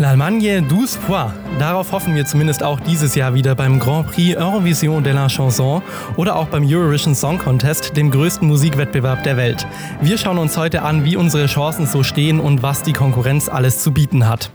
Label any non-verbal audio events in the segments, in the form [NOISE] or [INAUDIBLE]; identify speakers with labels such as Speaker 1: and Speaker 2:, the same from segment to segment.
Speaker 1: L'Allemagne 12 points. Darauf hoffen wir zumindest auch dieses Jahr wieder beim Grand Prix Eurovision de la Chanson oder auch beim Eurovision Song Contest, dem größten Musikwettbewerb der Welt. Wir schauen uns heute an, wie unsere Chancen so stehen und was die Konkurrenz alles zu bieten hat.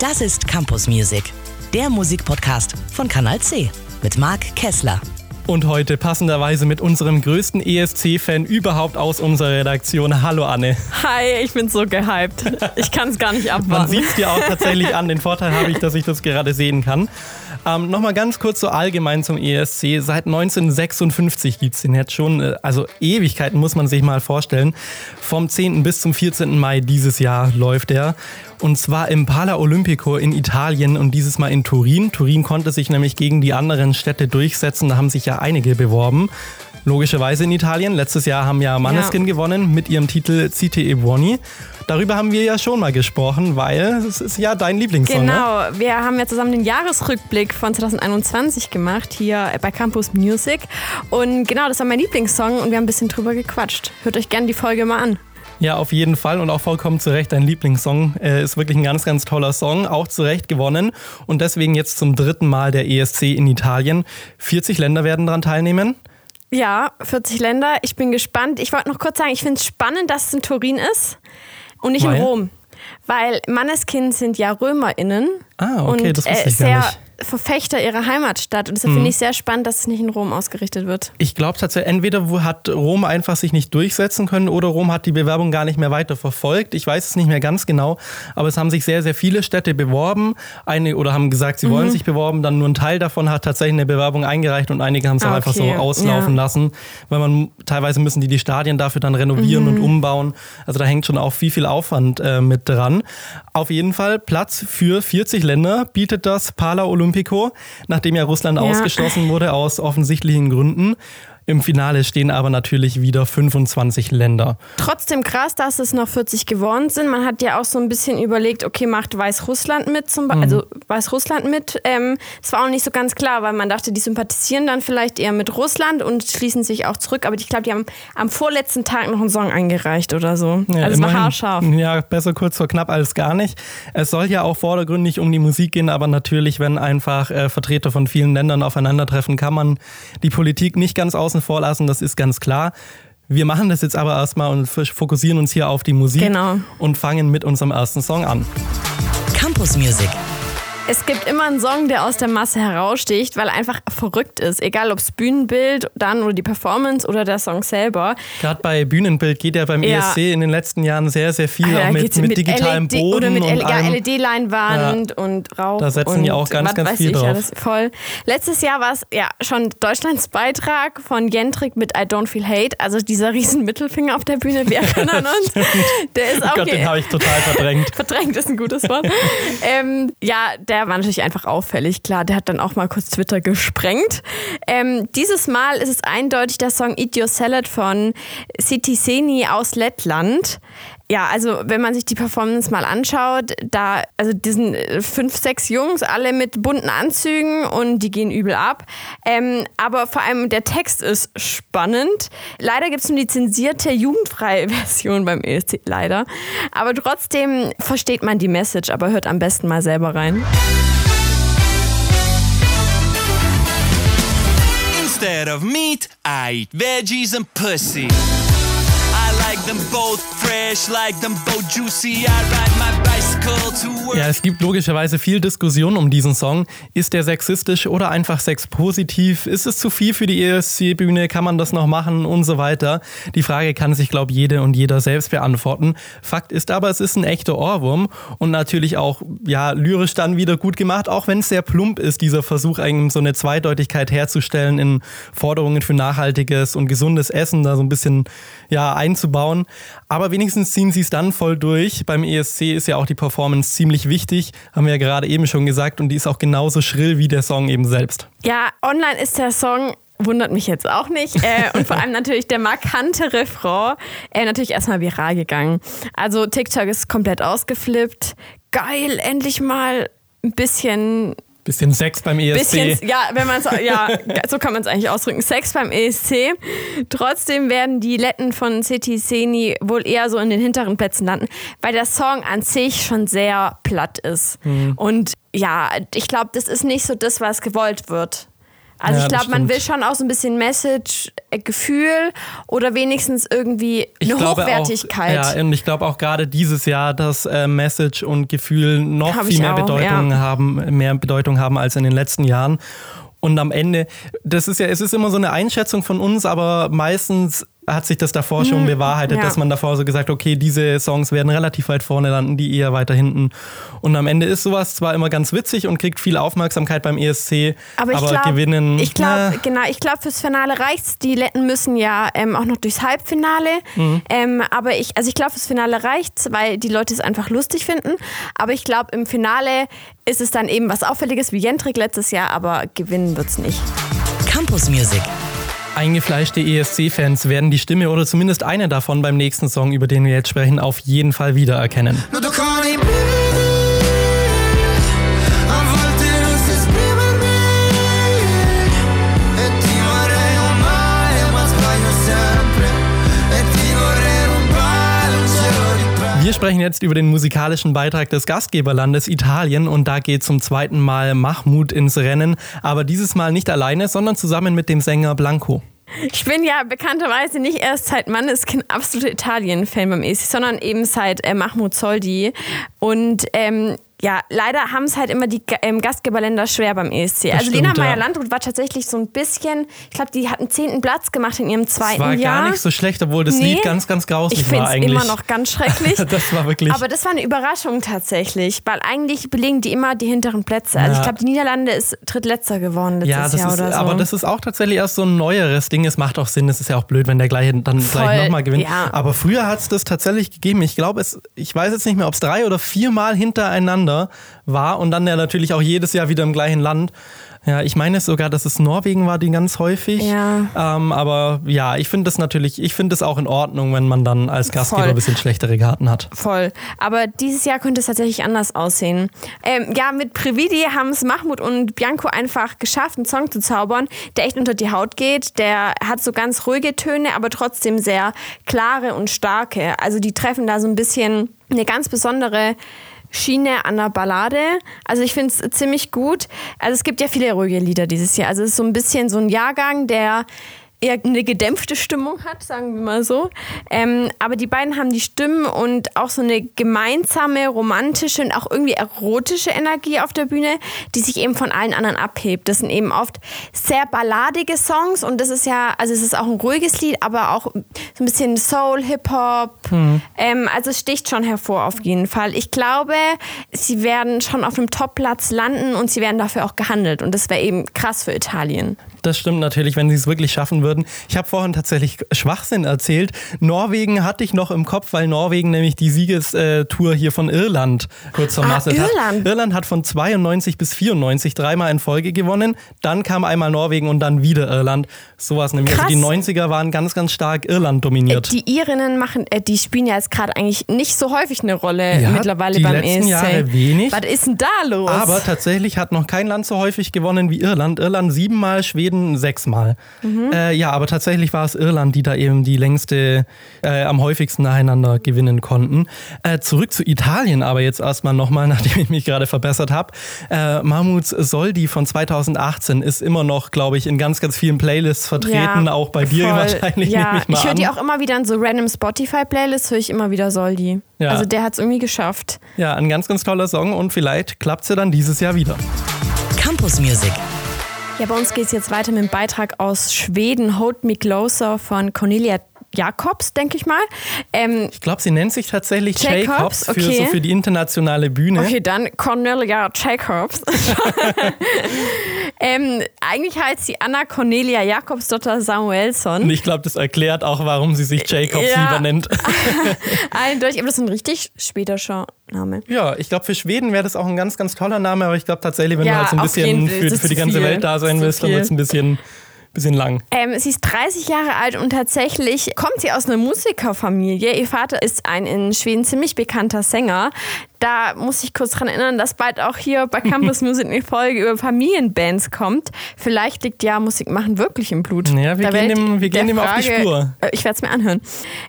Speaker 2: Das ist Campus Music, der Musikpodcast von Kanal C mit Marc Kessler.
Speaker 1: Und heute passenderweise mit unserem größten ESC-Fan überhaupt aus unserer Redaktion. Hallo Anne.
Speaker 3: Hi, ich bin so gehypt. Ich kann es gar nicht abwarten.
Speaker 1: Man sieht es dir auch tatsächlich an. Den Vorteil habe ich, dass ich das gerade sehen kann. Ähm, Nochmal ganz kurz so allgemein zum ESC. Seit 1956 gibt es den jetzt schon. Äh, also Ewigkeiten muss man sich mal vorstellen. Vom 10. bis zum 14. Mai dieses Jahr läuft er. Und zwar im Pala Olimpico in Italien und dieses Mal in Turin. Turin konnte sich nämlich gegen die anderen Städte durchsetzen. Da haben sich ja einige beworben. Logischerweise in Italien. Letztes Jahr haben ja Maneskin ja. gewonnen mit ihrem Titel Cite e Buoni. Darüber haben wir ja schon mal gesprochen, weil es ist ja dein Lieblingssong.
Speaker 3: Ne? Genau, ne? wir haben ja zusammen den Jahresrückblick von 2021 gemacht hier bei Campus Music. Und genau, das war mein Lieblingssong und wir haben ein bisschen drüber gequatscht. Hört euch gerne die Folge mal an.
Speaker 1: Ja, auf jeden Fall und auch vollkommen zu Recht. Dein Lieblingssong äh, ist wirklich ein ganz, ganz toller Song, auch zu Recht gewonnen und deswegen jetzt zum dritten Mal der ESC in Italien. 40 Länder werden daran teilnehmen.
Speaker 3: Ja, 40 Länder. Ich bin gespannt. Ich wollte noch kurz sagen, ich finde es spannend, dass es in Turin ist und nicht Weil? in Rom. Weil Manneskind sind ja RömerInnen.
Speaker 1: Ah, okay, und, das wusste ich
Speaker 3: äh,
Speaker 1: gar nicht
Speaker 3: Verfechter ihrer Heimatstadt. Und deshalb mhm. finde ich sehr spannend, dass es nicht in Rom ausgerichtet wird.
Speaker 1: Ich glaube tatsächlich, entweder hat Rom einfach sich nicht durchsetzen können oder Rom hat die Bewerbung gar nicht mehr weiter verfolgt. Ich weiß es nicht mehr ganz genau, aber es haben sich sehr, sehr viele Städte beworben. Einige oder haben gesagt, sie mhm. wollen sich beworben. Dann nur ein Teil davon hat tatsächlich eine Bewerbung eingereicht und einige haben es ah, okay. einfach so auslaufen ja. lassen, weil man teilweise müssen die die Stadien dafür dann renovieren mhm. und umbauen. Also da hängt schon auch viel, viel Aufwand äh, mit dran. Auf jeden Fall Platz für 40 Länder bietet das Pala Olympico, nachdem ja Russland ja. ausgeschlossen wurde aus offensichtlichen Gründen. Im Finale stehen aber natürlich wieder 25 Länder.
Speaker 3: Trotzdem krass, dass es noch 40 geworden sind. Man hat ja auch so ein bisschen überlegt, okay, macht Weißrussland mit, zum mhm. also Weißrussland mit. Ähm, es war auch nicht so ganz klar, weil man dachte, die sympathisieren dann vielleicht eher mit Russland und schließen sich auch zurück. Aber ich glaube, die haben am vorletzten Tag noch einen Song eingereicht oder so. Ja, also es war haarscharf.
Speaker 1: Ja, besser kurz vor knapp als gar nicht. Es soll ja auch vordergründig um die Musik gehen, aber natürlich, wenn einfach äh, Vertreter von vielen Ländern aufeinandertreffen, kann man die Politik nicht ganz außen außen vor lassen, das ist ganz klar. Wir machen das jetzt aber erstmal und fokussieren uns hier auf die Musik
Speaker 3: genau.
Speaker 1: und fangen mit unserem ersten Song an.
Speaker 2: Campus Music.
Speaker 3: Es gibt immer einen Song, der aus der Masse heraussticht, weil er einfach verrückt ist. Egal ob es Bühnenbild dann oder die Performance oder der Song selber.
Speaker 1: Gerade bei Bühnenbild geht ja beim ja. ESC in den letzten Jahren sehr, sehr viel ah, auch mit, mit, mit digitalem LED, Boden.
Speaker 3: Oder mit und ja, LED-Leinwand ja. und Rauch.
Speaker 1: Da setzen ja auch ganz, ganz viel drauf.
Speaker 3: Alles voll. Letztes Jahr war es ja schon Deutschlands Beitrag von Jentrik mit I Don't Feel Hate. Also dieser riesen Mittelfinger auf der Bühne, wir [LAUGHS] erinnern uns. Der ist
Speaker 1: auch. Oh Gott, den habe ich total verdrängt. [LAUGHS]
Speaker 3: verdrängt ist ein gutes Wort. ähm, ja, der der war natürlich einfach auffällig. Klar, der hat dann auch mal kurz Twitter gesprengt. Ähm, dieses Mal ist es eindeutig der Song Eat Your Salad von City Seni aus Lettland. Ja, also wenn man sich die Performance mal anschaut, da, also diesen fünf, sechs Jungs, alle mit bunten Anzügen und die gehen übel ab. Ähm, aber vor allem der Text ist spannend. Leider gibt es nur die zensierte, jugendfreie [LAUGHS] Version beim ESC, leider. Aber trotzdem versteht man die Message, aber hört am besten mal selber rein. Instead of meat, I eat veggies and pussy.
Speaker 1: Ja, es gibt logischerweise viel Diskussion um diesen Song. Ist der sexistisch oder einfach sexpositiv? Ist es zu viel für die ESC-Bühne? Kann man das noch machen? Und so weiter. Die Frage kann sich, glaube ich, jede und jeder selbst beantworten. Fakt ist aber, es ist ein echter Ohrwurm und natürlich auch, ja, lyrisch dann wieder gut gemacht, auch wenn es sehr plump ist, dieser Versuch, so eine Zweideutigkeit herzustellen in Forderungen für nachhaltiges und gesundes Essen, da so ein bisschen, ja, einzubauen aufbauen. Aber wenigstens ziehen sie es dann voll durch. Beim ESC ist ja auch die Performance ziemlich wichtig, haben wir ja gerade eben schon gesagt, und die ist auch genauso schrill wie der Song eben selbst.
Speaker 3: Ja, online ist der Song wundert mich jetzt auch nicht. Äh, und vor allem natürlich der markante Refrain, äh, natürlich erstmal viral gegangen. Also TikTok ist komplett ausgeflippt. Geil, endlich mal ein bisschen
Speaker 1: Bisschen Sex beim ESC.
Speaker 3: Bisschen, ja, wenn man ja, so kann man es eigentlich ausdrücken. Sex beim ESC. Trotzdem werden die Letten von City Seni wohl eher so in den hinteren Plätzen landen, weil der Song an sich schon sehr platt ist. Mhm. Und ja, ich glaube, das ist nicht so das, was gewollt wird. Also ja, ich glaube, man will schon auch so ein bisschen Message, äh, Gefühl oder wenigstens irgendwie eine Hochwertigkeit.
Speaker 1: Auch, ja, und ich glaube auch gerade dieses Jahr, dass äh, Message und Gefühl noch Hab viel mehr auch, Bedeutung ja. haben, mehr Bedeutung haben als in den letzten Jahren. Und am Ende, das ist ja, es ist immer so eine Einschätzung von uns, aber meistens hat sich das davor schon hm, bewahrheitet, ja. dass man davor so gesagt, okay, diese Songs werden relativ weit vorne landen, die eher weiter hinten. Und am Ende ist sowas zwar immer ganz witzig und kriegt viel Aufmerksamkeit beim ESC, aber, aber glaub, gewinnen.
Speaker 3: Ich glaube, genau, ich glaube, fürs Finale reicht's. Die Letten müssen ja ähm, auch noch durchs Halbfinale. Mhm. Ähm, aber ich, also ich glaube, fürs Finale reicht's, weil die Leute es einfach lustig finden. Aber ich glaube, im Finale ist es dann eben was Auffälliges wie Jentrik letztes Jahr, aber gewinnen wird's nicht.
Speaker 2: Campus Music.
Speaker 1: Eingefleischte ESC-Fans werden die Stimme oder zumindest eine davon beim nächsten Song, über den wir jetzt sprechen, auf jeden Fall wiedererkennen. Wir sprechen jetzt über den musikalischen Beitrag des Gastgeberlandes Italien und da geht zum zweiten Mal Mahmoud ins Rennen, aber dieses Mal nicht alleine, sondern zusammen mit dem Sänger Blanco.
Speaker 3: Ich bin ja bekannterweise nicht erst seit Manneskin absoluter Italien-Fan beim ESC, sondern eben seit äh, Mahmoud Soldi. Und ähm, ja, leider haben es halt immer die ähm, Gastgeberländer schwer beim ESC. Das also stimmt, Lena Meyer-Landrut war tatsächlich so ein bisschen, ich glaube, die hat einen zehnten Platz gemacht in ihrem zweiten Jahr. Das war
Speaker 1: gar nicht so schlecht, obwohl das nee, Lied ganz, ganz grausig war eigentlich.
Speaker 3: Ich finde es immer noch ganz [LAUGHS] schrecklich.
Speaker 1: das war wirklich.
Speaker 3: Aber das war eine Überraschung tatsächlich, weil eigentlich belegen die immer die hinteren Plätze. Also ja. ich glaube, die Niederlande ist drittletzter geworden letztes
Speaker 1: ja, das
Speaker 3: Jahr
Speaker 1: ist,
Speaker 3: oder so.
Speaker 1: Aber das ist auch tatsächlich erst so ein neueres Ding. Es macht auch Sinn, es ist ja auch blöd, wenn der gleiche dann Voll, gleich nochmal gewinnt. Ja. Aber früher hat es das tatsächlich gegeben. Ich glaube, ich weiß jetzt nicht mehr, ob es drei oder viermal hintereinander war und dann ja natürlich auch jedes Jahr wieder im gleichen Land. Ja, ich meine sogar, dass es Norwegen war, die ganz häufig. Ja. Ähm, aber ja, ich finde das natürlich, ich finde es auch in Ordnung, wenn man dann als Gastgeber Voll. ein bisschen schlechtere Karten hat.
Speaker 3: Voll. Aber dieses Jahr könnte es tatsächlich anders aussehen. Ähm, ja, mit Previdi haben es Mahmoud und Bianco einfach geschafft, einen Song zu zaubern, der echt unter die Haut geht. Der hat so ganz ruhige Töne, aber trotzdem sehr klare und starke. Also die treffen da so ein bisschen eine ganz besondere Schiene an der Ballade. Also ich finde es ziemlich gut. Also es gibt ja viele ruhige Lieder dieses Jahr. Also es ist so ein bisschen so ein Jahrgang, der eher eine gedämpfte Stimmung hat, sagen wir mal so. Ähm, aber die beiden haben die Stimmen und auch so eine gemeinsame, romantische und auch irgendwie erotische Energie auf der Bühne, die sich eben von allen anderen abhebt. Das sind eben oft sehr balladige Songs und das ist ja, also es ist auch ein ruhiges Lied, aber auch so ein bisschen Soul, Hip-Hop. Mhm. Ähm, also es sticht schon hervor auf jeden Fall. Ich glaube, sie werden schon auf einem Top-Platz landen und sie werden dafür auch gehandelt und das wäre eben krass für Italien.
Speaker 1: Das stimmt natürlich, wenn sie es wirklich schaffen würden. Ich habe vorhin tatsächlich Schwachsinn erzählt. Norwegen hatte ich noch im Kopf, weil Norwegen nämlich die Siegestour hier von Irland kurz vermasselt ah, Irland. hat. Irland hat von 92 bis 94 dreimal in Folge gewonnen. Dann kam einmal Norwegen und dann wieder Irland. So war es nämlich. Also die 90er waren ganz, ganz stark Irland dominiert.
Speaker 3: Die Irinnen machen, äh, die spielen ja jetzt gerade eigentlich nicht so häufig eine Rolle ja, mittlerweile die beim letzten ESC.
Speaker 1: Jahre wenig.
Speaker 3: Was ist denn da los?
Speaker 1: Aber tatsächlich hat noch kein Land so häufig gewonnen wie Irland. Irland siebenmal, Schweden Schweden sechsmal. Mhm. Äh, ja, aber tatsächlich war es Irland, die da eben die längste, äh, am häufigsten nacheinander gewinnen konnten. Äh, zurück zu Italien aber jetzt erstmal nochmal, [LAUGHS] nachdem ich mich gerade verbessert habe. Äh, Mahmoud Soldi von 2018 ist immer noch, glaube ich, in ganz, ganz vielen Playlists vertreten, ja, auch bei dir voll. wahrscheinlich.
Speaker 3: Ja, ich, ich höre die auch immer wieder in so random Spotify-Playlists, höre ich immer wieder Soldi. Ja. Also der hat es irgendwie geschafft.
Speaker 1: Ja, ein ganz, ganz toller Song und vielleicht klappt es ja dann dieses Jahr wieder.
Speaker 2: Campus Music.
Speaker 3: Ja, bei uns geht es jetzt weiter mit dem Beitrag aus Schweden, Hold Me Closer von Cornelia Jakobs, denke ich mal.
Speaker 1: Ähm, ich glaube, sie nennt sich tatsächlich Jacobs, Jacobs für, okay. so für die internationale Bühne.
Speaker 3: Okay, dann Cornelia Jacobs. [LAUGHS] ähm, eigentlich heißt sie Anna Cornelia Jakobs Dotter Samuelsson.
Speaker 1: Und ich glaube, das erklärt auch, warum sie sich Jacobs ja. lieber nennt. [LAUGHS]
Speaker 3: Eindeutig, aber das ist ein richtig schwedischer Name.
Speaker 1: Ja, ich glaube, für Schweden wäre das auch ein ganz, ganz toller Name, aber ich glaube tatsächlich, wenn ja, du halt so ein bisschen für, für die ganze viel. Welt da sein willst, dann wird es ein bisschen bisschen lang.
Speaker 3: Ähm, sie ist 30 Jahre alt und tatsächlich kommt sie aus einer Musikerfamilie. Ihr Vater ist ein in Schweden ziemlich bekannter Sänger. Da muss ich kurz dran erinnern, dass bald auch hier bei Campus [LAUGHS] Music eine Folge über Familienbands kommt. Vielleicht liegt ja Musik machen wirklich im Blut.
Speaker 1: Ja, wir
Speaker 3: Da
Speaker 1: gehen dem, wir gehen dem auf die
Speaker 3: Frage-
Speaker 1: Spur.
Speaker 3: Äh, Ich werde es mir anhören.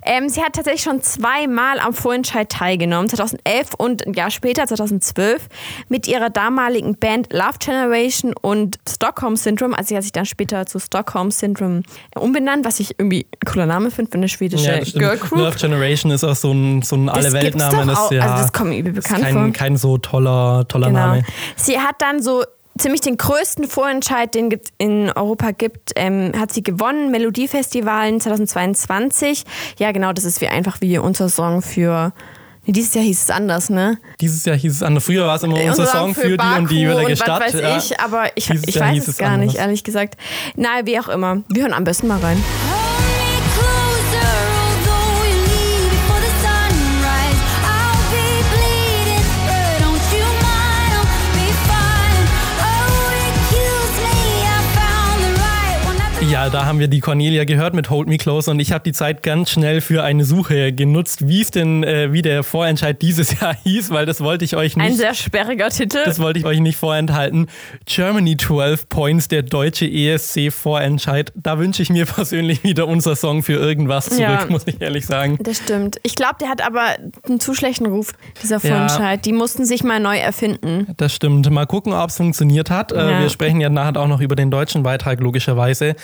Speaker 3: Ähm, sie hat tatsächlich schon zweimal am Vorentscheid teilgenommen, 2011 und ein Jahr später, 2012, mit ihrer damaligen Band Love Generation und Stockholm Syndrome. Also sie hat sich dann später zu Stockholm Syndrome umbenannt, was ich irgendwie ein cooler Name finde für eine schwedische
Speaker 1: Ja.
Speaker 3: Girl Group.
Speaker 1: Love Generation ist auch so ein, so ein Alle-Welt-Name. Das, ja,
Speaker 3: Also das kommt mir bekannt
Speaker 1: kein,
Speaker 3: vor.
Speaker 1: kein so toller, toller
Speaker 3: Genau.
Speaker 1: Name.
Speaker 3: Sie hat dann so ziemlich den größten Vorentscheid, den es in Europa gibt, ähm, hat sie gewonnen. Melodiefestivalen 2022. Ja, genau, das ist wie einfach wie unser Song für. Nee, dieses Jahr hieß es anders, ne?
Speaker 1: Dieses Jahr hieß es anders. Früher war es immer unser Song für, die und die
Speaker 3: Baku
Speaker 1: würdige
Speaker 3: und
Speaker 1: Stadt.
Speaker 3: Weiß
Speaker 1: ja.
Speaker 3: ich, aber ich, ich weiß es gar nicht,
Speaker 1: anders.
Speaker 3: ehrlich gesagt. Na, wie auch immer. Wir hören am besten mal rein.
Speaker 4: Hold
Speaker 1: Ja, da haben wir die Cornelia gehört mit Hold Me Close und ich habe die Zeit ganz schnell für eine Suche genutzt, wie es denn, äh, wie der Vorentscheid dieses [LAUGHS] Jahr hieß, weil das wollte ich euch
Speaker 3: Ein
Speaker 1: nicht.
Speaker 3: sehr sperriger Titel.
Speaker 1: Das wollte ich euch nicht vorenthalten. Germany 12 Points, der deutsche ESC-Vorentscheid. Da wünsche ich mir [LAUGHS] persönlich wieder unser Song für irgendwas zurück,
Speaker 3: Ja.
Speaker 1: muss ich ehrlich sagen.
Speaker 3: Das stimmt. Ich glaube, der hat aber einen zu schlechten Ruf, dieser Vorentscheid. Die mussten sich mal neu erfinden.
Speaker 1: Das stimmt. Mal gucken, ob es funktioniert hat. Äh,
Speaker 3: Ja.
Speaker 1: Wir sprechen ja nachher auch noch über den deutschen Beitrag, logischerweise.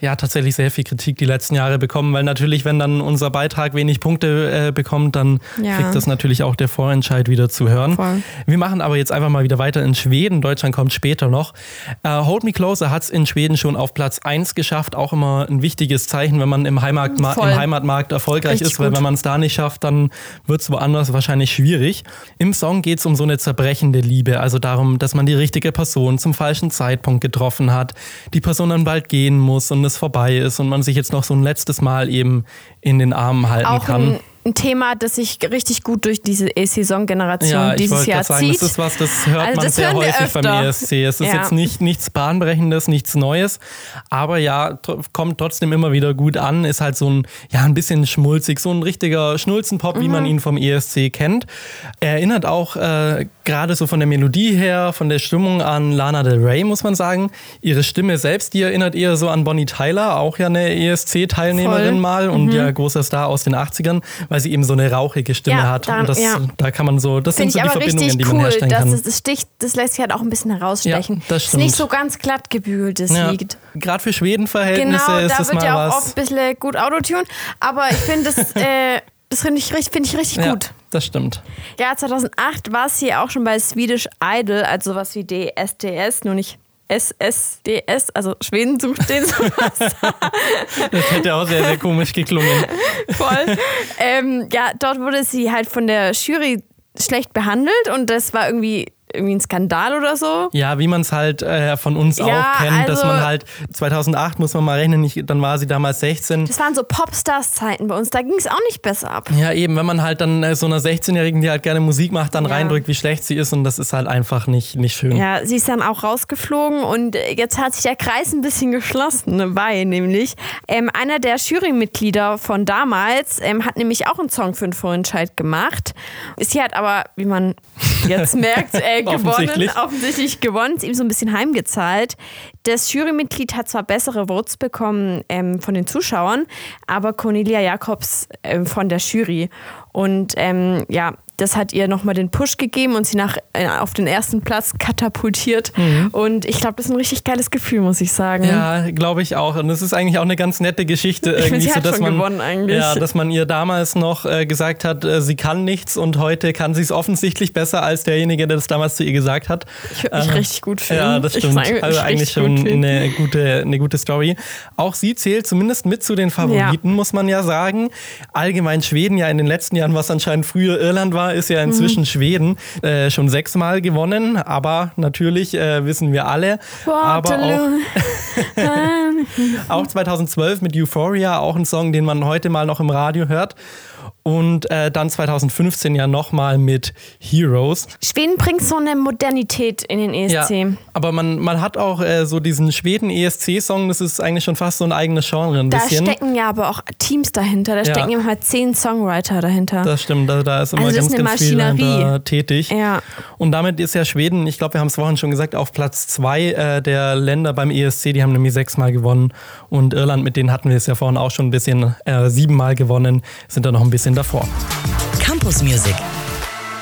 Speaker 1: Ja, tatsächlich sehr viel Kritik die letzten Jahre bekommen, weil natürlich, wenn dann unser Beitrag wenig Punkte äh, bekommt, dann
Speaker 3: Ja.
Speaker 1: kriegt das natürlich auch der Vorentscheid wieder zu hören.
Speaker 3: Voll.
Speaker 1: Wir machen aber jetzt einfach mal wieder weiter in Schweden. Deutschland kommt später noch. Äh, Hold Me Closer hat es in Schweden schon auf Platz 1 geschafft. Auch immer ein wichtiges Zeichen, wenn man im, Heimatma
Speaker 3: Voll.
Speaker 1: im Heimatmarkt erfolgreich
Speaker 3: Richtig
Speaker 1: ist, weil
Speaker 3: gut.
Speaker 1: wenn man es da nicht schafft, dann wird es woanders wahrscheinlich schwierig. Im Song geht es um so eine zerbrechende Liebe, also darum, dass man die richtige Person zum falschen Zeitpunkt getroffen hat, die Person dann bald gehen muss und es vorbei ist und man sich jetzt noch so ein letztes Mal eben in den Armen halten
Speaker 3: Auch
Speaker 1: kann.
Speaker 3: ein, Thema, das sich richtig gut durch diese E-Saison-Generation
Speaker 1: Ja,
Speaker 3: dieses Jahr
Speaker 1: sagen,
Speaker 3: zieht.
Speaker 1: das ist was, das hört
Speaker 3: Also
Speaker 1: man
Speaker 3: das
Speaker 1: sehr häufig beim. ESC. Es ist
Speaker 3: Ja.
Speaker 1: jetzt nicht nichts Bahnbrechendes, nichts Neues, aber ja, kommt trotzdem immer wieder gut an. Ist halt so ein, ja, ein bisschen schmulzig, so ein richtiger Schnulzenpop, wie man
Speaker 3: Mhm.
Speaker 1: ihn vom ESC kennt. Er erinnert auch äh, gerade so von der Melodie her, von der Stimmung an Lana Del Rey, muss man sagen. Ihre Stimme selbst, die erinnert eher so an Bonnie Tyler, auch ja eine ESC-Teilnehmerin mal und ja großer Star aus den 80ern, weil sie eben so eine rauchige Stimme
Speaker 3: Ja,
Speaker 1: hat.
Speaker 3: da-
Speaker 1: und das,
Speaker 3: ja.
Speaker 1: da kann man so, das sind
Speaker 3: Finde
Speaker 1: so die Verbindungen, die man
Speaker 3: cool.
Speaker 1: herstellen kann.
Speaker 3: Das, das, sticht, das lässt sich halt auch ein bisschen herausstechen.
Speaker 1: Ja, das
Speaker 3: ist nicht so ganz glatt gebügeltes
Speaker 1: ja.
Speaker 3: Lied.
Speaker 1: Gerade für Schweden-Verhältnisse
Speaker 3: Genau,
Speaker 1: ist
Speaker 3: da
Speaker 1: das
Speaker 3: wird
Speaker 1: mal
Speaker 3: ja auch
Speaker 1: was.
Speaker 3: oft ein bisschen gut Autotune. Aber ich finde das, [LAUGHS] äh, das finde ich, richtig- finde ich richtig gut.
Speaker 1: Das stimmt.
Speaker 3: Ja, 2008 war es hier auch schon bei Swedish Idol, also sowas wie DSDS, nur nicht SSDS, also Schweden sucht den [LAUGHS] sowas
Speaker 1: Das hätte auch sehr, sehr komisch geklungen.
Speaker 3: voll. ähm, ja, dort wurde sie halt von der Jury schlecht behandelt und das war irgendwie, irgendwie ein Skandal oder so.
Speaker 1: Ja, wie man es halt äh, von uns
Speaker 3: Ja,
Speaker 1: auch kennt, dass
Speaker 3: also-
Speaker 1: man halt 2008 muss man mal rechnen, ich, dann war sie damals 16.
Speaker 3: Das waren so Popstars-Zeiten bei uns, da ging es auch nicht besser ab.
Speaker 1: Ja, eben, wenn man halt dann äh, so einer 16-Jährigen, die halt gerne Musik macht, dann
Speaker 3: Ja.
Speaker 1: reindrückt, wie schlecht sie ist und das ist halt einfach nicht, nicht schön.
Speaker 3: Ja, sie ist dann auch rausgeflogen und jetzt hat sich der Kreis ein bisschen geschlossen, ne, weil nämlich ähm, einer der Jurymitglieder von damals ähm, hat nämlich auch einen Song für den Vorentscheid gemacht. Sie hat aber, wie man jetzt merkt, äh, [LAUGHS] gewonnen,
Speaker 1: Offensichtlich.
Speaker 3: offensichtlich gewonnen, ist ihm so ein bisschen heimgezahlt. Das Jurymitglied hat zwar bessere Votes bekommen ähm, von den Zuschauern, aber Cornelia Jacobs ähm, von der Jury. Und ähm, ja, das hat ihr nochmal den Push gegeben und sie nach, äh, auf den ersten Platz katapultiert. Und ich glaube, das ist ein richtig geiles Gefühl, muss ich sagen.
Speaker 1: Mhm. Ja, glaube ich auch. Und es ist eigentlich auch eine ganz nette Geschichte. [LAUGHS]
Speaker 3: Ich
Speaker 1: irgendwie
Speaker 3: sie
Speaker 1: so,
Speaker 3: hat
Speaker 1: dass
Speaker 3: schon
Speaker 1: man,
Speaker 3: gewonnen eigentlich.
Speaker 1: Ja, dass man ihr damals noch äh, gesagt hat, äh, sie kann nichts und heute kann sie es offensichtlich besser als derjenige, der das damals zu ihr gesagt hat.
Speaker 3: Ich würde mich
Speaker 1: Äh,
Speaker 3: richtig gut fühlen.
Speaker 1: Ja, das stimmt.
Speaker 3: würde mich
Speaker 1: also eigentlich
Speaker 3: gut
Speaker 1: schon
Speaker 3: fühlen.
Speaker 1: eine gute, eine gute Story. Auch sie zählt zumindest mit zu den Favoriten, muss man ja sagen. Allgemein Schweden ja in den letzten Jahren, was anscheinend früher Irland war, ist ja inzwischen
Speaker 3: Mhm.
Speaker 1: Schweden äh, schon sechsmal gewonnen. Aber natürlich äh, wissen wir alle. Aber auch,
Speaker 3: Waterloo. [LAUGHS]
Speaker 1: auch 2012 mit Euphoria, auch ein Song, den man heute mal noch im Radio hört. Und äh, dann 2015 ja nochmal mit Heroes.
Speaker 3: Schweden bringt so eine Modernität in den ESC.
Speaker 1: aber man, man hat auch äh, so diesen Schweden-ESC-Song, das ist eigentlich schon fast so ein eigenes Genre ein
Speaker 3: Da
Speaker 1: bisschen.
Speaker 3: stecken ja aber auch Teams dahinter. Da
Speaker 1: Ja.
Speaker 3: stecken ja mal zehn Songwriter dahinter.
Speaker 1: Das stimmt, da, da ist immer
Speaker 3: Also
Speaker 1: ganz,
Speaker 3: ist eine
Speaker 1: ganz viel dahinter tätig.
Speaker 3: Ja.
Speaker 1: Und damit ist ja Schweden, ich glaube, wir haben es vorhin schon gesagt, auf Platz zwei äh, der Länder beim ESC. Die haben nämlich sechsmal gewonnen. Und Irland, mit denen hatten wir es ja vorhin auch schon ein bisschen, äh, siebenmal gewonnen, sind da noch ein bisschen davor.
Speaker 2: Campus Music.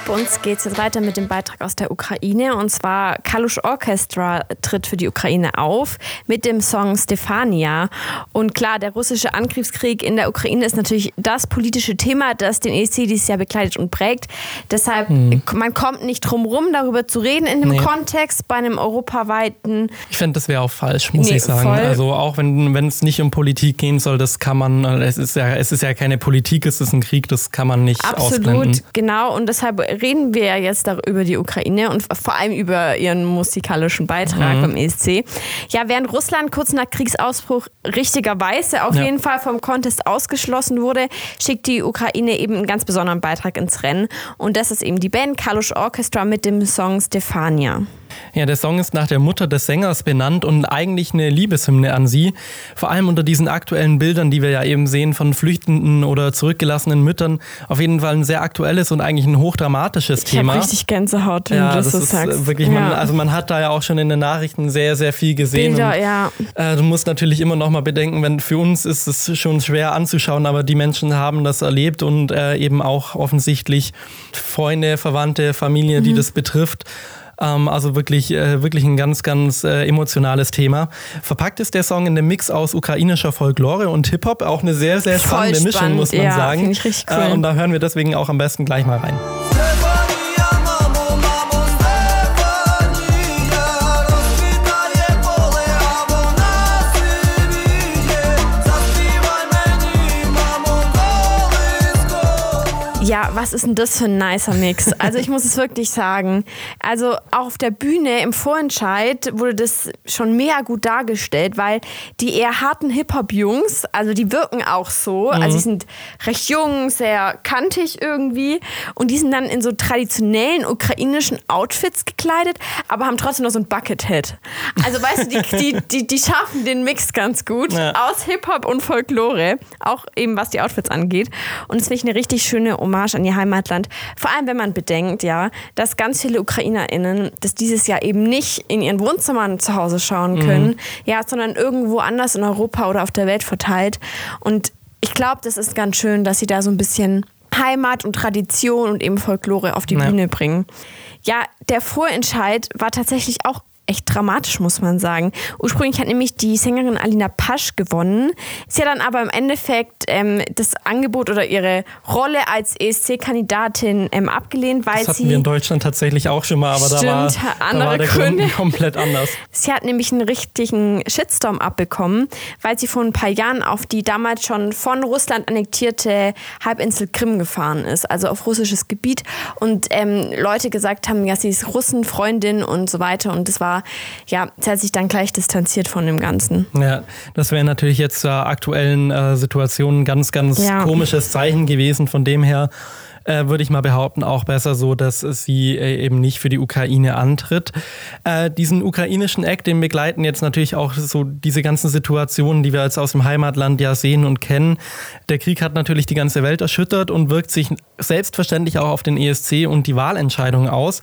Speaker 3: Bei uns geht es jetzt weiter mit dem Beitrag aus der Ukraine. Und zwar Kalush Orchestra tritt für die Ukraine auf mit dem Song Stefania. Und klar, der russische Angriffskrieg in der Ukraine ist natürlich das politische Thema, das den ESC dieses Jahr begleitet und prägt. Deshalb, man kommt nicht drum rum, darüber zu reden in dem
Speaker 1: Nee.
Speaker 3: Kontext bei einem europaweiten
Speaker 1: Ich fände, das wäre auch falsch, muss
Speaker 3: Nee,
Speaker 1: ich sagen.
Speaker 3: voll.
Speaker 1: Also auch wenn es nicht um Politik gehen soll, das kann man, es ist ja, es ist ja keine Politik, es ist ein Krieg, das kann man nicht ausblenden.
Speaker 3: Absolut, genau. Und deshalb reden wir jetzt über die Ukraine und vor allem über ihren musikalischen Beitrag
Speaker 1: Mhm.
Speaker 3: beim ESC. Ja, während Russland kurz nach Kriegsausbruch richtigerweise auf
Speaker 1: Ja.
Speaker 3: jeden Fall vom Contest ausgeschlossen wurde, schickt die Ukraine eben einen ganz besonderen Beitrag ins Rennen. Und das ist eben die Band Kalush Orchestra mit dem Song Stefania.
Speaker 1: Ja, der Song ist nach der Mutter des Sängers benannt und eigentlich eine Liebeshymne an sie. Vor allem unter diesen aktuellen Bildern, die wir ja eben sehen von flüchtenden oder zurückgelassenen Müttern. Auf jeden Fall ein sehr aktuelles und eigentlich ein hochdramatisches
Speaker 3: Ich
Speaker 1: Thema.
Speaker 3: habe richtig Gänsehaut, wenn
Speaker 1: ja,
Speaker 3: du das, so
Speaker 1: ist
Speaker 3: sagst.
Speaker 1: wirklich, man,
Speaker 3: ja.
Speaker 1: also man hat da ja auch schon in den Nachrichten sehr, sehr viel gesehen.
Speaker 3: Bilder,
Speaker 1: und,
Speaker 3: ja.
Speaker 1: äh, du musst natürlich immer noch mal bedenken, wenn für uns ist es schon schwer anzuschauen, aber die Menschen haben das erlebt und äh, eben auch offensichtlich Freunde, Verwandte, Familie,
Speaker 3: Mhm.
Speaker 1: die das betrifft. Ähm, also wirklich, äh, wirklich ein ganz, ganz äh, emotionales Thema. Verpackt ist der Song in dem Mix aus ukrainischer Folklore und Hip-Hop. Auch eine sehr, sehr
Speaker 3: Voll
Speaker 1: spannende Mischung,
Speaker 3: spannend,
Speaker 1: muss man
Speaker 3: ja,
Speaker 1: sagen.
Speaker 3: ich richtig cool.
Speaker 1: Äh, und da hören wir deswegen auch am besten gleich mal rein.
Speaker 3: Was ist denn das für ein nicer Mix? Also ich muss es wirklich sagen. Also auch auf der Bühne im Vorentscheid wurde das schon mega gut dargestellt, weil die eher harten Hip-Hop-Jungs, also die wirken auch so, also die sind recht jung, sehr kantig irgendwie und die sind dann in so traditionellen ukrainischen Outfits gekleidet, aber haben trotzdem noch so ein Buckethead. Also weißt du, die, die, die, die schaffen den Mix ganz gut
Speaker 1: Ja.
Speaker 3: aus Hip-Hop und Folklore, auch eben was die Outfits angeht. Und das finde ich eine richtig schöne Hommage an ihr Heimatland. Vor allem, wenn man bedenkt, ja, dass ganz viele UkrainerInnen das dieses Jahr eben nicht in ihren Wohnzimmern zu Hause schauen können, ja, sondern irgendwo anders in Europa oder auf der Welt verteilt. Und ich glaube, das ist ganz schön, dass sie da so ein bisschen Heimat und Tradition und eben Folklore auf die
Speaker 1: Ja.
Speaker 3: Bühne bringen. Ja, der Vorentscheid war tatsächlich auch echt dramatisch, muss man sagen. Ursprünglich hat nämlich die Sängerin Alina Pasch gewonnen. Sie hat dann aber im Endeffekt ähm, das Angebot oder ihre Rolle als ESC-Kandidatin ähm, abgelehnt, weil
Speaker 1: Das hatten
Speaker 3: sie
Speaker 1: wir in Deutschland tatsächlich auch schon mal, aber da war,
Speaker 3: Stimmt,
Speaker 1: da
Speaker 3: andere
Speaker 1: war der
Speaker 3: Gründe.
Speaker 1: Grund [LAUGHS] komplett anders.
Speaker 3: Sie hat nämlich einen richtigen Shitstorm abbekommen, weil sie vor ein paar Jahren auf die damals schon von Russland annektierte Halbinsel Krim gefahren ist, also auf russisches Gebiet. Und ähm, Leute gesagt haben, ja, sie ist Russenfreundin und so weiter. Und das war, ja, sie hat sich dann gleich distanziert von dem Ganzen.
Speaker 1: Ja, das wäre natürlich jetzt zur aktuellen äh, Situation ein ganz, ganz
Speaker 3: Ja.
Speaker 1: komisches Zeichen gewesen. Von dem her äh, würde ich mal behaupten, auch besser so, dass sie äh, eben nicht für die Ukraine antritt. Äh, diesen ukrainischen Act, den begleiten jetzt natürlich auch so diese ganzen Situationen, die wir jetzt aus dem Heimatland ja sehen und kennen. Der Krieg hat natürlich die ganze Welt erschüttert und wirkt sich selbstverständlich auch auf den ESC und die Wahlentscheidungen aus.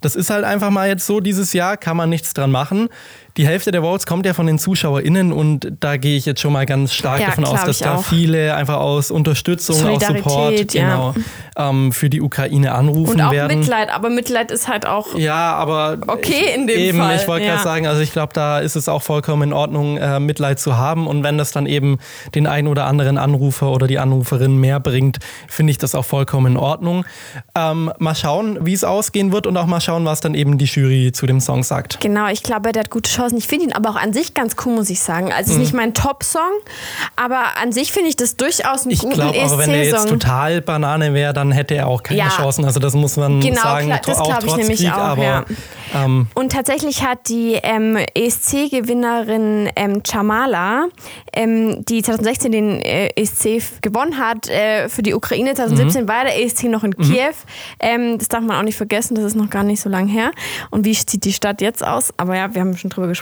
Speaker 1: Das ist halt einfach mal jetzt so, dieses Jahr kann man nichts dran machen die Hälfte der Votes kommt ja von den ZuschauerInnen und da gehe ich jetzt schon mal ganz stark
Speaker 3: ja,
Speaker 1: davon aus, dass da viele einfach aus Unterstützung, aus Support genau, ähm, für die Ukraine anrufen
Speaker 3: und auch
Speaker 1: werden.
Speaker 3: Mitleid, aber Mitleid ist halt auch
Speaker 1: ja, aber
Speaker 3: okay in dem
Speaker 1: eben,
Speaker 3: Fall.
Speaker 1: Ich wollte gerade sagen, also ich glaube, da ist es auch vollkommen in Ordnung, äh, Mitleid zu haben und wenn das dann eben den einen oder anderen Anrufer oder die Anruferin mehr bringt, finde ich das auch vollkommen in Ordnung. Ähm, mal schauen, wie es ausgehen wird und auch mal schauen, was dann eben die Jury zu dem Song sagt.
Speaker 3: Genau, ich glaube, der hat gute schon 2000. Ich finde ihn aber auch an sich ganz cool, muss ich sagen. Also es mhm. ist nicht mein Top-Song, aber an sich finde ich das durchaus einen
Speaker 1: ich
Speaker 3: guten
Speaker 1: glaub, ESC-Song. Ich glaube, wenn er jetzt total Banane wäre, dann hätte er auch keine
Speaker 3: ja.
Speaker 1: Chancen. Also das muss man
Speaker 3: genau,
Speaker 1: sagen.
Speaker 3: Genau, das glaube ich nämlich
Speaker 1: Krieg,
Speaker 3: auch.
Speaker 1: Aber,
Speaker 3: ja.
Speaker 1: ähm,
Speaker 3: Und tatsächlich hat die ähm, ESC-Gewinnerin ähm, Chamala, ähm, die 2016 den äh, ESC gewonnen hat, äh, für die Ukraine 2017 mhm. war der ESC noch in mhm. Kiew. Ähm, das darf man auch nicht vergessen, das ist noch gar nicht so lange her. Und wie sieht die Stadt jetzt aus? Aber ja, wir haben schon drüber gesprochen.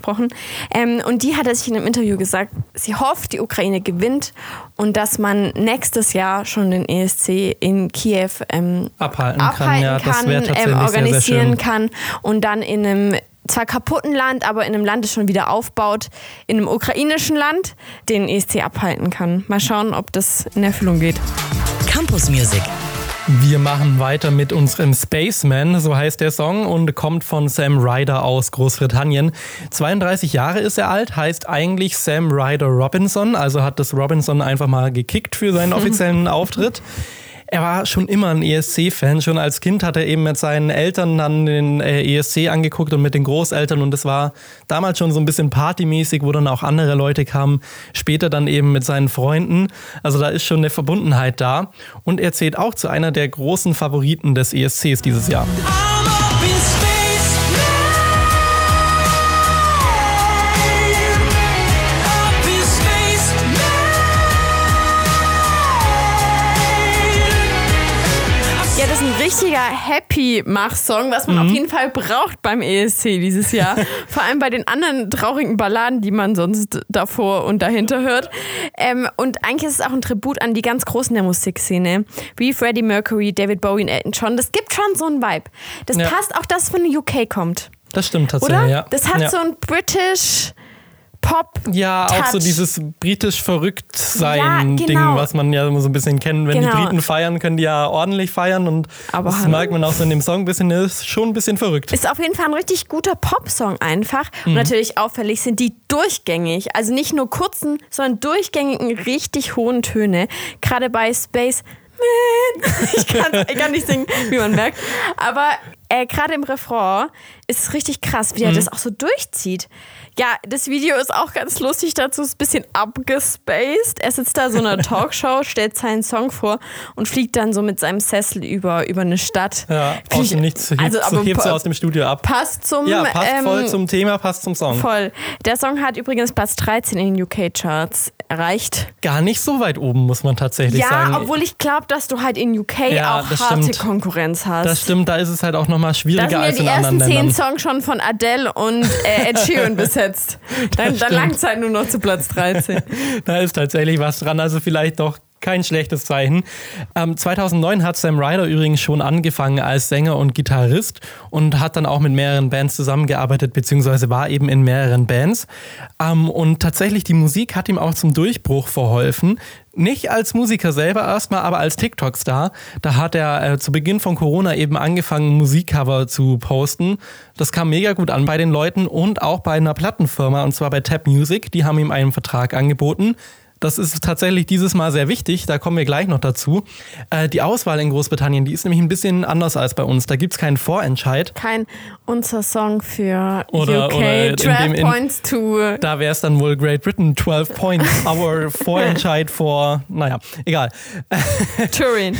Speaker 3: Ähm, und die hat sich in einem Interview gesagt, sie hofft, die Ukraine gewinnt und dass man nächstes Jahr schon den ESC in Kiew ähm,
Speaker 1: Abhalten kann,
Speaker 3: abhalten
Speaker 1: ja, das
Speaker 3: kann,
Speaker 1: wäre tatsächlich
Speaker 3: ähm,
Speaker 1: sehr, sehr
Speaker 3: organisieren
Speaker 1: schön.
Speaker 3: kann und dann in einem zwar kaputten Land, aber in einem Land, das schon wieder aufbaut, in einem ukrainischen Land, den ESC abhalten kann. Mal schauen, ob das in Erfüllung geht.
Speaker 2: Campus Music.
Speaker 1: Wir machen weiter mit unserem Spaceman, so heißt der Song und kommt von Sam Ryder aus Großbritannien. 32 Jahre ist er alt, heißt eigentlich Sam Ryder Robinson, also hat das Robinson einfach mal gekickt für seinen [LAUGHS] offiziellen Auftritt. Er war schon immer ein ESC-Fan. Schon als Kind hat er eben mit seinen Eltern dann den äh, ESC angeguckt und mit den Großeltern. Und das war damals schon so ein bisschen partymäßig, wo dann auch andere Leute kamen. Später dann eben mit seinen Freunden. Also da ist schon eine Verbundenheit da. Und er zählt auch zu einer der großen Favoriten des ESCs dieses Jahr.
Speaker 5: I'm
Speaker 3: Happy-Mach-Song, was man auf jeden Fall braucht beim ESC dieses Jahr. [LAUGHS] Vor allem bei den anderen traurigen Balladen, die man sonst davor und dahinter hört. Ähm, und eigentlich ist es auch ein Tribut an die ganz Großen der Musikszene, wie Freddie Mercury, David Bowie und Elton John. Das gibt schon so einen Vibe. Das
Speaker 1: Ja.
Speaker 3: passt auch, dass es von den UK kommt,
Speaker 1: Das stimmt tatsächlich,
Speaker 3: oder?
Speaker 1: ja.
Speaker 3: Das hat
Speaker 1: ja.
Speaker 3: so ein British Pop.
Speaker 1: Ja, auch so dieses britisch verrückt sein
Speaker 3: Ja,
Speaker 1: Ding,
Speaker 3: genau.
Speaker 1: was man ja immer so ein bisschen kennt. Wenn
Speaker 3: Genau.
Speaker 1: die Briten feiern, können die ja ordentlich feiern und
Speaker 3: Aber
Speaker 1: das merkt man auch so in dem Song ein bisschen, ist schon ein bisschen verrückt.
Speaker 3: Ist auf jeden Fall ein richtig guter Pop-Song einfach.
Speaker 1: Mhm.
Speaker 3: Und natürlich auffällig sind die durchgängig. Also nicht nur kurzen, sondern durchgängigen, richtig hohen Töne. Gerade bei Space Man. [LAUGHS] Ich, kann's- ich kann nicht singen, wie man merkt. Aber äh, gerade im Refrain ist es richtig krass, wie er
Speaker 1: Mhm.
Speaker 3: das auch so durchzieht. Ja, das Video ist auch ganz lustig dazu, ist ein bisschen abgespaced. Er sitzt da so in einer [LAUGHS] Talkshow, stellt seinen Song vor und fliegt dann so mit seinem Sessel über, über eine Stadt.
Speaker 1: Ja, aus dem Nichts hebt,
Speaker 3: also, aber
Speaker 1: hebt
Speaker 3: pa-
Speaker 1: aus dem Studio ab.
Speaker 3: passt zum
Speaker 1: Ja, passt
Speaker 3: ähm,
Speaker 1: voll zum Thema, passt zum Song.
Speaker 3: Voll. Der Song hat übrigens Platz 13 in den UK-Charts erreicht.
Speaker 1: Gar nicht so weit oben, muss man tatsächlich
Speaker 3: Ja,
Speaker 1: sagen.
Speaker 3: obwohl ich glaube, dass du halt in UK
Speaker 1: Ja,
Speaker 3: auch harte
Speaker 1: stimmt.
Speaker 3: Konkurrenz hast.
Speaker 1: das stimmt, da ist es halt auch nochmal
Speaker 3: da
Speaker 1: schwieriger
Speaker 3: sind ja
Speaker 1: als
Speaker 3: die
Speaker 1: in
Speaker 3: ersten
Speaker 1: anderen
Speaker 3: zehn
Speaker 1: Ländern.
Speaker 3: Songs schon von Adele und äh, Ed Sheeran besetzt. [LAUGHS] Dann, dann langt es halt nur noch zu Platz 13. [LAUGHS]
Speaker 1: Da ist tatsächlich was dran, also vielleicht doch kein schlechtes Zeichen. Ähm, 2009 hat Sam Ryder übrigens schon angefangen als Sänger und Gitarrist und hat dann auch mit mehreren Bands zusammengearbeitet, beziehungsweise war eben in mehreren Bands. Ähm, und tatsächlich die Musik hat ihm auch zum Durchbruch verholfen. Nicht als Musiker selber erstmal, aber als TikTok-Star. Da hat er äh, zu Beginn von Corona eben angefangen, Musikcover zu posten. Das kam mega gut an bei den Leuten und auch bei einer Plattenfirma, und zwar bei Tap Music. Die haben ihm einen Vertrag angeboten. Das ist tatsächlich dieses Mal sehr wichtig, da kommen wir gleich noch dazu. Äh, die Auswahl in Großbritannien, die ist nämlich ein bisschen anders als bei uns. Da gibt es keinen Vorentscheid.
Speaker 3: Kein unser Song für
Speaker 1: Oder-
Speaker 3: UK.
Speaker 1: oder in
Speaker 3: 12
Speaker 1: dem- in-
Speaker 3: Points to.
Speaker 1: Da wäre es dann wohl Great Britain, 12 Points, our Vorentscheid [LAUGHS] vor, naja, egal. [LAUGHS]
Speaker 3: Turin.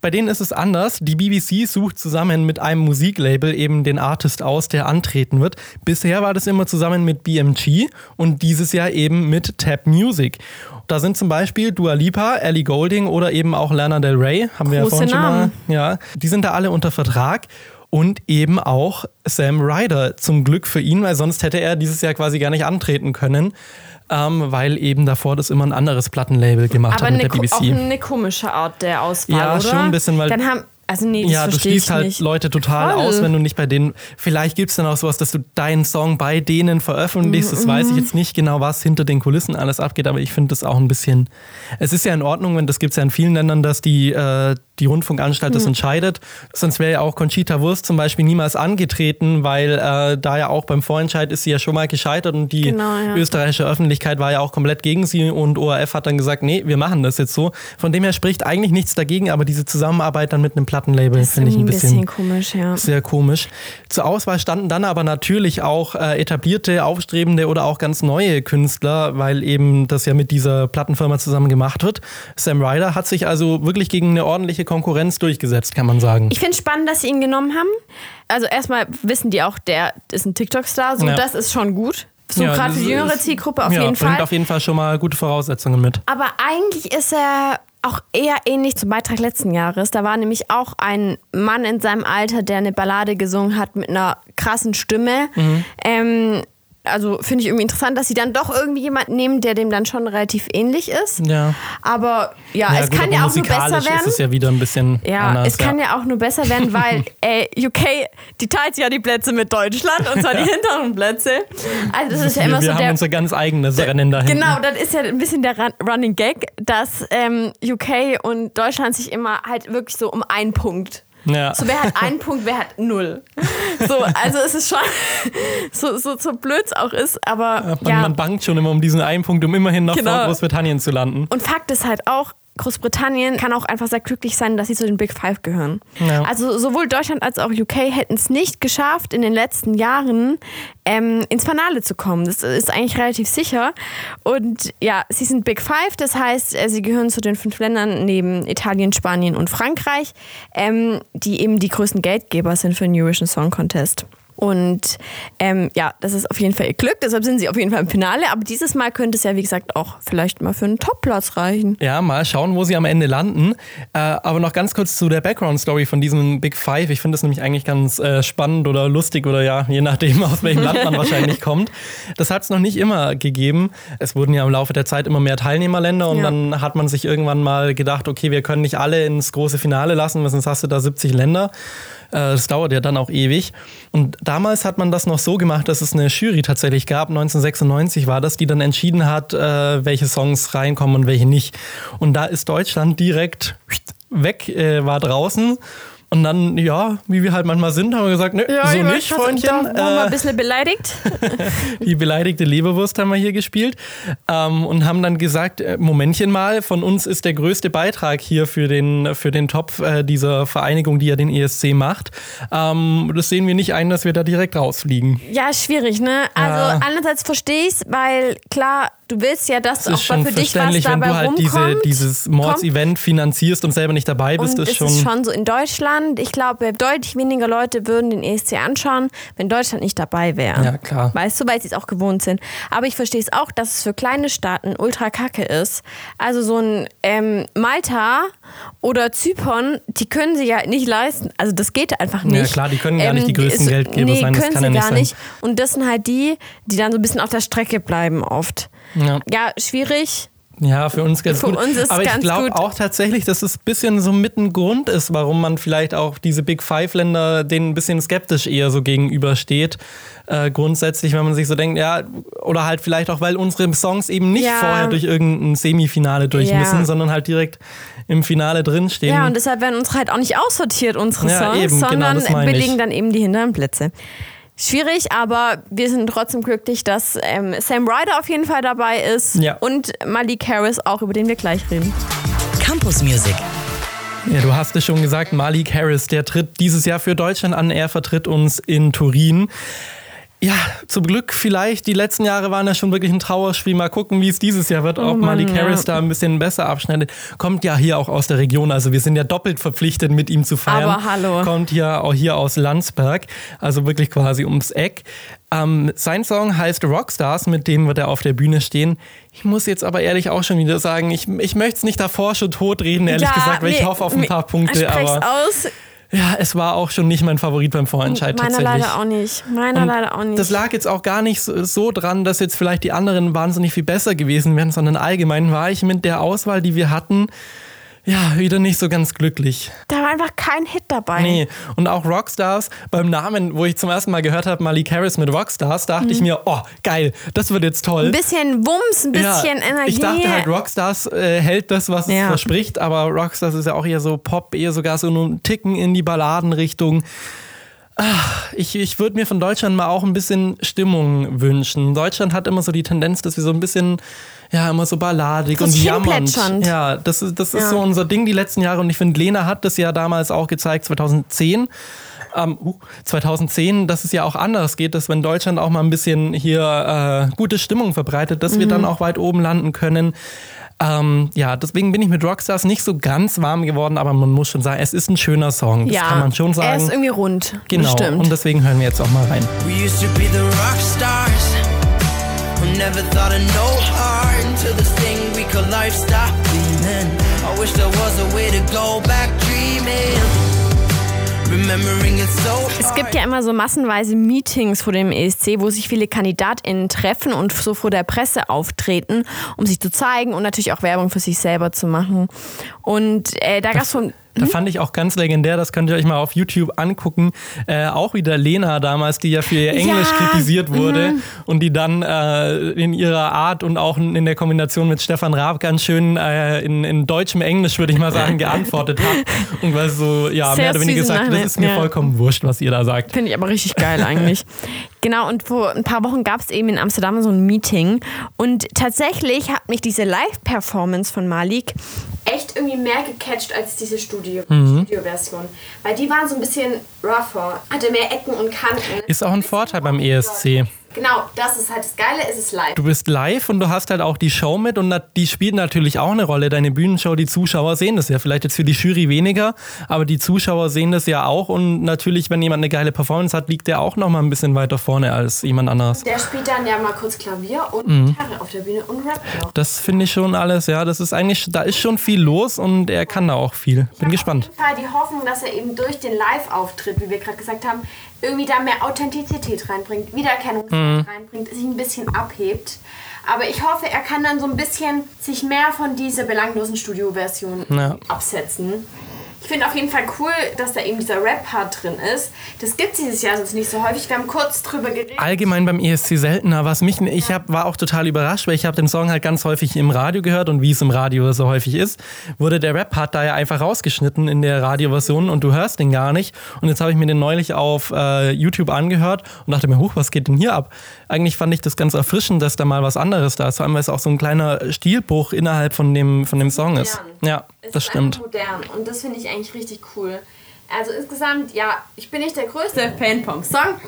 Speaker 1: Bei denen ist es anders. Die BBC sucht zusammen mit einem Musiklabel eben den Artist aus, der antreten wird. Bisher war das immer zusammen mit BMG und dieses Jahr eben mit Tap Music. Da sind zum Beispiel Dua Lipa, Ellie Golding oder eben auch Lana Del Rey, haben wir ja
Speaker 3: Große
Speaker 1: vorhin schon mal.
Speaker 3: Namen.
Speaker 1: Ja, die sind da alle unter Vertrag. Und eben auch Sam Ryder zum Glück für ihn, weil sonst hätte er dieses Jahr quasi gar nicht antreten können, ähm, weil eben davor das immer ein anderes Plattenlabel gemacht
Speaker 3: Aber
Speaker 1: hat mit der
Speaker 3: ko- auch
Speaker 1: BBC.
Speaker 3: eine komische Art der Auswahl,
Speaker 1: Ja,
Speaker 3: oder?
Speaker 1: schon ein bisschen, weil-
Speaker 3: Dann haben, also nee, das
Speaker 1: Ja, du schließt halt
Speaker 3: nicht.
Speaker 1: Leute total
Speaker 3: Voll.
Speaker 1: aus, wenn du nicht bei denen. Vielleicht gibt es dann auch sowas, dass du deinen Song bei denen veröffentlichst. Das weiß
Speaker 3: Mhm.
Speaker 1: ich jetzt nicht genau, was hinter den Kulissen alles abgeht, aber ich finde das auch ein bisschen. Es ist ja in Ordnung, wenn das gibt es ja in vielen Ländern, dass die, äh, die Rundfunkanstalt
Speaker 3: Mhm.
Speaker 1: das entscheidet. Sonst wäre ja auch Conchita Wurst zum Beispiel niemals angetreten, weil äh, da ja auch beim Vorentscheid ist sie ja schon mal gescheitert und die
Speaker 3: Genau, ja.
Speaker 1: österreichische Öffentlichkeit war ja auch komplett gegen sie und ORF hat dann gesagt, nee, wir machen das jetzt so. Von dem her spricht eigentlich nichts dagegen, aber diese Zusammenarbeit dann mit einem Plattenlabel finde ich ein
Speaker 3: irgendwie
Speaker 1: bisschen,
Speaker 3: komisch, ja.
Speaker 1: sehr komisch. Zur Auswahl standen dann aber natürlich auch äh, etablierte, aufstrebende oder auch ganz neue Künstler, weil eben das ja mit dieser Plattenfirma zusammen gemacht wird. Sam Ryder hat sich also wirklich gegen eine ordentliche Konkurrenz durchgesetzt, kann man sagen.
Speaker 3: Ich finde es spannend, dass sie ihn genommen haben. Also erstmal wissen die auch, der ist ein TikTok-Star. So,
Speaker 1: Ja.
Speaker 3: das ist schon gut. So
Speaker 1: Ja,
Speaker 3: gerade für die jüngere Zielgruppe auf
Speaker 1: ja,
Speaker 3: jeden
Speaker 1: bringt
Speaker 3: Fall.
Speaker 1: auf jeden Fall schon mal gute Voraussetzungen mit.
Speaker 3: Aber eigentlich ist er auch eher ähnlich zum Beitrag letzten Jahres. Da war nämlich auch ein Mann in seinem Alter, der eine Ballade gesungen hat mit einer krassen Stimme.
Speaker 1: Mhm.
Speaker 3: Ähm, also finde ich irgendwie interessant, dass sie dann doch irgendwie jemanden nehmen, der dem dann schon relativ ähnlich ist.
Speaker 1: Ja.
Speaker 3: Aber ja, es
Speaker 1: gut,
Speaker 3: kann ja auch nur besser werden.
Speaker 1: ist es ja wieder ein bisschen
Speaker 3: Ja,
Speaker 1: anders.
Speaker 3: es kann ja. auch nur besser werden, weil [LAUGHS] äh, UK, die teilt ja die Plätze mit Deutschland und zwar die [LAUGHS] hinteren Plätze. Also das ist ja immer
Speaker 1: wir
Speaker 3: so
Speaker 1: haben
Speaker 3: der
Speaker 1: unser ganz eigenes Rennen dahin.
Speaker 3: Genau, das ist ja ein bisschen der Run Running Gag, dass ähm, UK und Deutschland sich immer halt wirklich so um einen Punkt.
Speaker 1: Ja.
Speaker 3: So, wer hat einen Punkt, wer hat null. So, also es ist schon [LAUGHS] so, so, so blöd es auch ist, aber
Speaker 1: Man,
Speaker 3: ja.
Speaker 1: man bangt schon immer um diesen einen Punkt, um immerhin noch
Speaker 3: Genau.
Speaker 1: vor Großbritannien zu landen.
Speaker 3: Und Fakt ist halt auch, Großbritannien kann auch einfach sehr glücklich sein, dass sie zu den Big Five gehören.
Speaker 1: Ja.
Speaker 3: Also sowohl Deutschland als auch UK hätten es nicht geschafft, in den letzten Jahren ähm, ins Finale zu kommen. Das ist eigentlich relativ sicher. Und ja, sie sind Big Five, das heißt, äh, sie gehören zu den fünf Ländern neben Italien, Spanien und Frankreich, ähm, die eben die größten Geldgeber sind für den Eurovision Song Contest. Und ähm, ja, das ist auf jeden Fall ihr Glück, deshalb sind sie auf jeden Fall im Finale. Aber dieses Mal könnte es ja, wie gesagt, auch vielleicht mal für einen Topplatz reichen.
Speaker 1: Ja, mal schauen, wo sie am Ende landen. Äh, aber noch ganz kurz zu der Background-Story von diesem Big Five. Ich finde das nämlich eigentlich ganz äh, spannend oder lustig oder ja, je nachdem, [LAUGHS] aus welchem Land man wahrscheinlich [LAUGHS] kommt. Das hat es noch nicht immer gegeben. Es wurden ja im Laufe der Zeit immer mehr Teilnehmerländer und
Speaker 3: Ja.
Speaker 1: dann hat man sich irgendwann mal gedacht, okay, wir können nicht alle ins große Finale lassen, sonst hast du da 70 Länder. Äh, Das dauert ja dann auch ewig. Und damals hat man das noch so gemacht, dass es eine Jury tatsächlich gab. 1996 war das, die dann entschieden hat, äh, welche Songs reinkommen und welche nicht. Und da ist Deutschland direkt weg, äh, war draußen. Und dann, ja, wie wir halt manchmal sind, haben wir gesagt, nö, so nicht, Freundchen.
Speaker 3: Wurden wir ein
Speaker 1: Äh,
Speaker 3: bisschen beleidigt. [LAUGHS]
Speaker 1: die beleidigte Leberwurst haben wir hier gespielt ähm, und haben dann gesagt, äh, Momentchen mal, von uns ist der größte Beitrag hier für den, für den Topf äh, dieser Vereinigung, die ja den ESC macht. Ähm, das sehen wir nicht ein, dass wir da direkt rausfliegen.
Speaker 3: Ja, schwierig, ne? Also
Speaker 1: Ja.
Speaker 3: einerseits verstehe ich's, weil klar, du willst ja, dass
Speaker 1: Das
Speaker 3: auch
Speaker 1: ist schon
Speaker 3: für dich was
Speaker 1: wenn
Speaker 3: dabei
Speaker 1: du halt diese,
Speaker 3: rumkommt.
Speaker 1: dieses
Speaker 3: kommt.
Speaker 1: Mords-Event finanzierst und selber nicht dabei bist, ist
Speaker 3: es
Speaker 1: schon.
Speaker 3: ist schon so in Deutschland. Ich glaube, deutlich weniger Leute würden den ESC anschauen, wenn Deutschland nicht dabei wäre.
Speaker 1: Ja, klar.
Speaker 3: Weißt du, weil sie es auch gewohnt sind. Aber ich verstehe es auch, dass es für kleine Staaten ultra kacke ist. Also so ein ähm, Malta oder Zypern, die können sie ja nicht leisten. Also das geht einfach nicht. Ähm,
Speaker 1: Ja, klar, die können gar nicht die größten
Speaker 3: ist-
Speaker 1: Geldgeber
Speaker 3: nee,
Speaker 1: sein, das
Speaker 3: können
Speaker 1: kann
Speaker 3: sie
Speaker 1: ja nicht
Speaker 3: gar
Speaker 1: sein.
Speaker 3: nicht. Und das sind halt die, die dann so ein bisschen auf der Strecke bleiben oft.
Speaker 1: Ja.
Speaker 3: Ja, schwierig.
Speaker 1: Ja, für uns ganz
Speaker 3: Für
Speaker 1: gut.
Speaker 3: uns ist
Speaker 1: Aber ich glaube auch tatsächlich, dass es ein bisschen so mit ein Grund ist, warum man vielleicht auch diese Big Five-Länder denen ein bisschen skeptisch eher so gegenübersteht. Äh, grundsätzlich, wenn man sich so denkt, ja, oder halt vielleicht auch, weil unsere Songs eben nicht
Speaker 3: Ja.
Speaker 1: vorher durch irgendein Semifinale durch
Speaker 3: Ja.
Speaker 1: müssen, sondern halt direkt im Finale drinstehen.
Speaker 3: Ja, und deshalb werden unsere halt auch nicht aussortiert, unsere
Speaker 1: Ja,
Speaker 3: Songs,
Speaker 1: eben, genau,
Speaker 3: sondern
Speaker 1: das meine ich.
Speaker 3: belegen dann eben die hinteren Plätze. Schwierig, aber wir sind trotzdem glücklich, dass ähm, Sam Ryder auf jeden Fall dabei ist
Speaker 1: Ja.
Speaker 3: und Malik Harris auch, über den wir gleich reden.
Speaker 2: Campus Music.
Speaker 1: Ja, du hast es schon gesagt, Malik Harris, der tritt dieses Jahr für Deutschland an. Er vertritt uns in Turin. Ja, zum Glück vielleicht. Die letzten Jahre waren ja schon wirklich ein Trauerspiel. Mal gucken, wie es dieses Jahr wird. Ob
Speaker 3: Oh Mann,
Speaker 1: Malik
Speaker 3: ja.
Speaker 1: Harris da ein bisschen besser abschneidet. Kommt ja hier auch aus der Region. Also wir sind ja doppelt verpflichtet, mit ihm zu feiern.
Speaker 3: Aber hallo.
Speaker 1: Kommt ja auch hier aus Landsberg. Also wirklich quasi ums Eck. Ähm, sein Song heißt Rockstars, mit dem wird er auf der Bühne stehen. Ich muss jetzt aber ehrlich auch schon wieder sagen, ich, ich möchte es nicht davor schon totreden, ehrlich
Speaker 3: Ja,
Speaker 1: gesagt, weil ich hoffe auf ein paar Punkte.
Speaker 3: Sprech's
Speaker 1: Aber
Speaker 3: aus.
Speaker 1: Ja, es war auch schon nicht mein Favorit beim Vorentscheid
Speaker 3: Meiner
Speaker 1: tatsächlich.
Speaker 3: leider auch nicht. Meiner
Speaker 1: Und
Speaker 3: leider auch nicht.
Speaker 1: Das lag jetzt auch gar nicht so, so dran, dass jetzt vielleicht die anderen wahnsinnig viel besser gewesen wären, sondern allgemein war ich mit der Auswahl, die wir hatten, ja, wieder nicht so ganz glücklich.
Speaker 3: da war einfach kein Hit dabei.
Speaker 1: Nee, und auch Rockstars, beim Namen, wo ich zum ersten Mal gehört habe, Malik Harris mit Rockstars, dachte ich mir, oh, geil, das wird jetzt toll.
Speaker 3: Ein bisschen Wumms, ein bisschen Energie.
Speaker 1: Ich dachte halt, Rockstars äh, hält das, was es
Speaker 3: Ja.
Speaker 1: verspricht, aber Rockstars ist ja auch eher so Pop, eher sogar so einen Ticken in die Balladenrichtung. Ach, ich, ich würde mir von Deutschland mal auch ein bisschen Stimmung wünschen. Deutschland hat immer so die Tendenz, dass wir so ein bisschen, ja, immer so balladig
Speaker 3: Vor
Speaker 1: und jammernd. Ja, das ist, das ist
Speaker 3: Ja.
Speaker 1: so unser Ding die letzten Jahre und ich finde, Lena hat das ja damals auch gezeigt, 2010. Ähm, uh, 2010, dass es ja auch anders geht, dass wenn Deutschland auch mal ein bisschen hier äh, gute Stimmung verbreitet, dass wir dann auch weit oben landen können. Ähm, ja, deswegen bin ich mit Rockstars nicht so ganz warm geworden, aber man muss schon sagen, es ist ein schöner Song. Das
Speaker 3: ja,
Speaker 1: kann man schon sagen.
Speaker 3: er ist irgendwie rund.
Speaker 1: genau.
Speaker 3: Bestimmt.
Speaker 1: Und deswegen hören wir jetzt auch mal rein.
Speaker 6: We used to be the rock stars who never thought of no heart until this thing we call life stopped beaming. I wish there was a way to go back dreaming.
Speaker 3: Es gibt ja immer so massenweise Meetings vor dem ESC, wo sich viele KandidatInnen treffen und so vor der Presse auftreten, um sich zu zeigen und natürlich auch Werbung für sich selber zu machen. Und äh, da gab es so ein
Speaker 1: Da fand ich auch ganz legendär, das könnt ihr euch mal auf YouTube angucken. Äh, auch wieder Lena damals, die ja für ihr Englisch
Speaker 3: Ja,
Speaker 1: kritisiert wurde und die dann äh, in ihrer Art und auch in der Kombination mit Stefan Raab ganz schön äh, in, in deutschem Englisch, würde ich mal sagen, geantwortet hat. Und weil so, ja,
Speaker 3: Sehr
Speaker 1: mehr oder weniger gesagt, das ist mir
Speaker 3: ja.
Speaker 1: vollkommen wurscht, was ihr da sagt.
Speaker 3: Finde ich aber richtig geil eigentlich. [LAUGHS] genau, und vor ein paar Wochen gab es eben in Amsterdam so ein Meeting. Und tatsächlich hat mich diese Live-Performance von Malik echt irgendwie mehr gecatcht als diese Studio- Studio-Version. Weil die waren so ein bisschen rougher, hatte mehr Ecken und Kanten.
Speaker 1: Ist auch ein Vorteil beim ESC.
Speaker 3: Genau, das ist halt das Geile, es ist live.
Speaker 1: Du bist live und du hast halt auch die Show mit und die spielt natürlich auch eine Rolle. Deine Bühnenshow, die Zuschauer sehen das ja. Vielleicht jetzt für die Jury weniger, aber die Zuschauer sehen das ja auch. Und natürlich, wenn jemand eine geile Performance hat, liegt der auch noch mal ein bisschen weiter vorne als jemand anderes.
Speaker 3: Der spielt dann ja mal kurz Klavier und
Speaker 1: Mhm.
Speaker 3: Gitarre auf der Bühne und rappt noch.
Speaker 1: Das finde ich schon alles, ja. Das ist eigentlich, da ist schon viel los und er kann da auch viel. Bin gespannt.
Speaker 3: Auf jeden Fall die Hoffnung, dass er eben durch den Live-Auftritt, wie wir gerade gesagt haben, irgendwie da mehr Authentizität reinbringt, Wiedererkennungswert reinbringt, sich ein bisschen abhebt. Aber ich hoffe, er kann dann so ein bisschen sich mehr von dieser belanglosen Studio-Version
Speaker 1: Ja.
Speaker 3: absetzen. Ich finde auf jeden Fall cool, dass da eben dieser Rap-Part drin ist. Das gibt es dieses Jahr sonst nicht so häufig. Wir haben kurz drüber geredet.
Speaker 1: Allgemein beim ESC seltener. Was mich, ich hab, war auch total überrascht, weil ich habe den Song halt ganz häufig im Radio gehört und wie es im Radio so häufig ist, wurde der Rap-Part da ja einfach rausgeschnitten in der Radioversion und du hörst den gar nicht. Und jetzt habe ich mir den neulich auf äh, YouTube angehört und dachte mir, huch, was geht denn hier ab? Eigentlich fand ich das ganz erfrischend, dass da mal was anderes da ist. Vor allem, weil es auch so ein kleiner Stilbruch innerhalb von dem, von dem Song ist. Ja, das
Speaker 3: ist
Speaker 1: stimmt.
Speaker 3: modern und das finde ich eigentlich richtig cool. Also insgesamt, ja, ich bin nicht der größte Fan vom Song.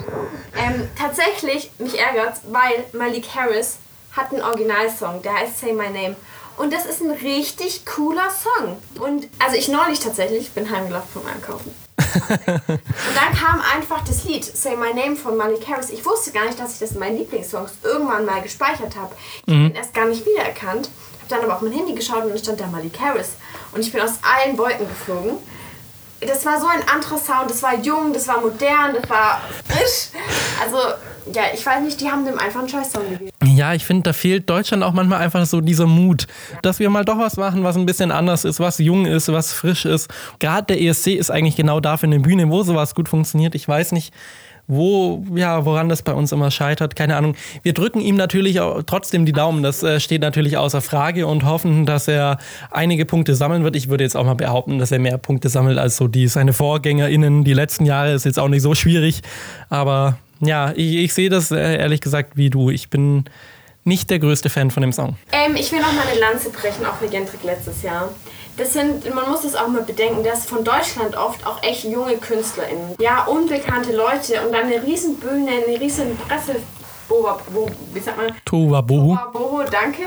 Speaker 3: Ähm, tatsächlich, mich ärgert weil Malik Harris hat einen Originalsong, der heißt Say My Name. Und das ist ein richtig cooler Song. Und also ich neulich tatsächlich bin heimgelaufen vom Einkaufen. Und dann kam einfach das Lied Say My Name von Malik Harris. Ich wusste gar nicht, dass ich das in meinen Lieblingssongs irgendwann mal gespeichert habe. Ich habe ihn erst gar nicht wiedererkannt. Dann aber auf mein Handy geschaut und dann stand da Malik Harris. Und ich bin aus allen Wolken geflogen. Das war so ein anderer Sound. Das war jung, das war modern, das war frisch. Also, ja, ich weiß nicht, die haben dem einfach einen Scheiß-Song gegeben.
Speaker 1: Ja, ich finde, da fehlt Deutschland auch manchmal einfach so dieser Mut, dass wir mal doch was machen, was ein bisschen anders ist, was jung ist, was frisch ist. Gerade der ESC ist eigentlich genau dafür eine Bühne, wo sowas gut funktioniert. Ich weiß nicht, wo, ja, woran das bei uns immer scheitert, keine Ahnung. Wir drücken ihm natürlich auch trotzdem die Daumen, das äh, steht natürlich außer Frage und hoffen, dass er einige Punkte sammeln wird. Ich würde jetzt auch mal behaupten, dass er mehr Punkte sammelt als so die seine VorgängerInnen die letzten Jahre. Ist jetzt auch nicht so schwierig, aber ja, ich, ich sehe das äh, ehrlich gesagt wie du. Ich bin nicht der größte Fan von dem Song.
Speaker 3: Ähm, ich will noch mal eine Lanze brechen, auch für Jendrik letztes Jahr. Das sind, man muss das auch mal bedenken, dass von Deutschland oft auch echt junge KünstlerInnen, ja, unbekannte Leute und dann eine riesen Bühne, eine riesen Presse, Boba, Bo, wie sagt man?
Speaker 1: Tohuwabohu.
Speaker 3: Boba, Boho, danke.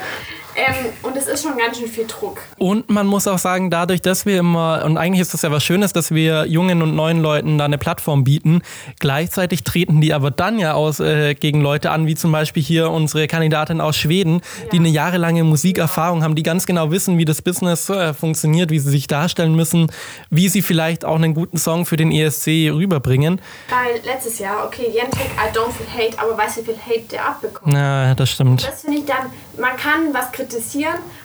Speaker 3: Ähm, und es ist schon ganz schön viel Druck.
Speaker 1: Und man muss auch sagen, dadurch, dass wir immer, und eigentlich ist das ja was Schönes, dass wir jungen und neuen Leuten da eine Plattform bieten, gleichzeitig treten die aber dann ja aus äh, gegen Leute an, wie zum Beispiel hier unsere Kandidatin aus Schweden, die eine jahrelange Musikerfahrung haben, die ganz genau wissen, wie das Business äh, funktioniert, wie sie sich darstellen müssen, wie sie vielleicht auch einen guten Song für den ESC rüberbringen.
Speaker 3: Weil letztes Jahr, okay, Jendrik, I don't feel hate, aber weißt du, wie viel Hate der abbekommt?
Speaker 1: Na, das stimmt.
Speaker 3: Das finde ich dann, man kann was kritisieren,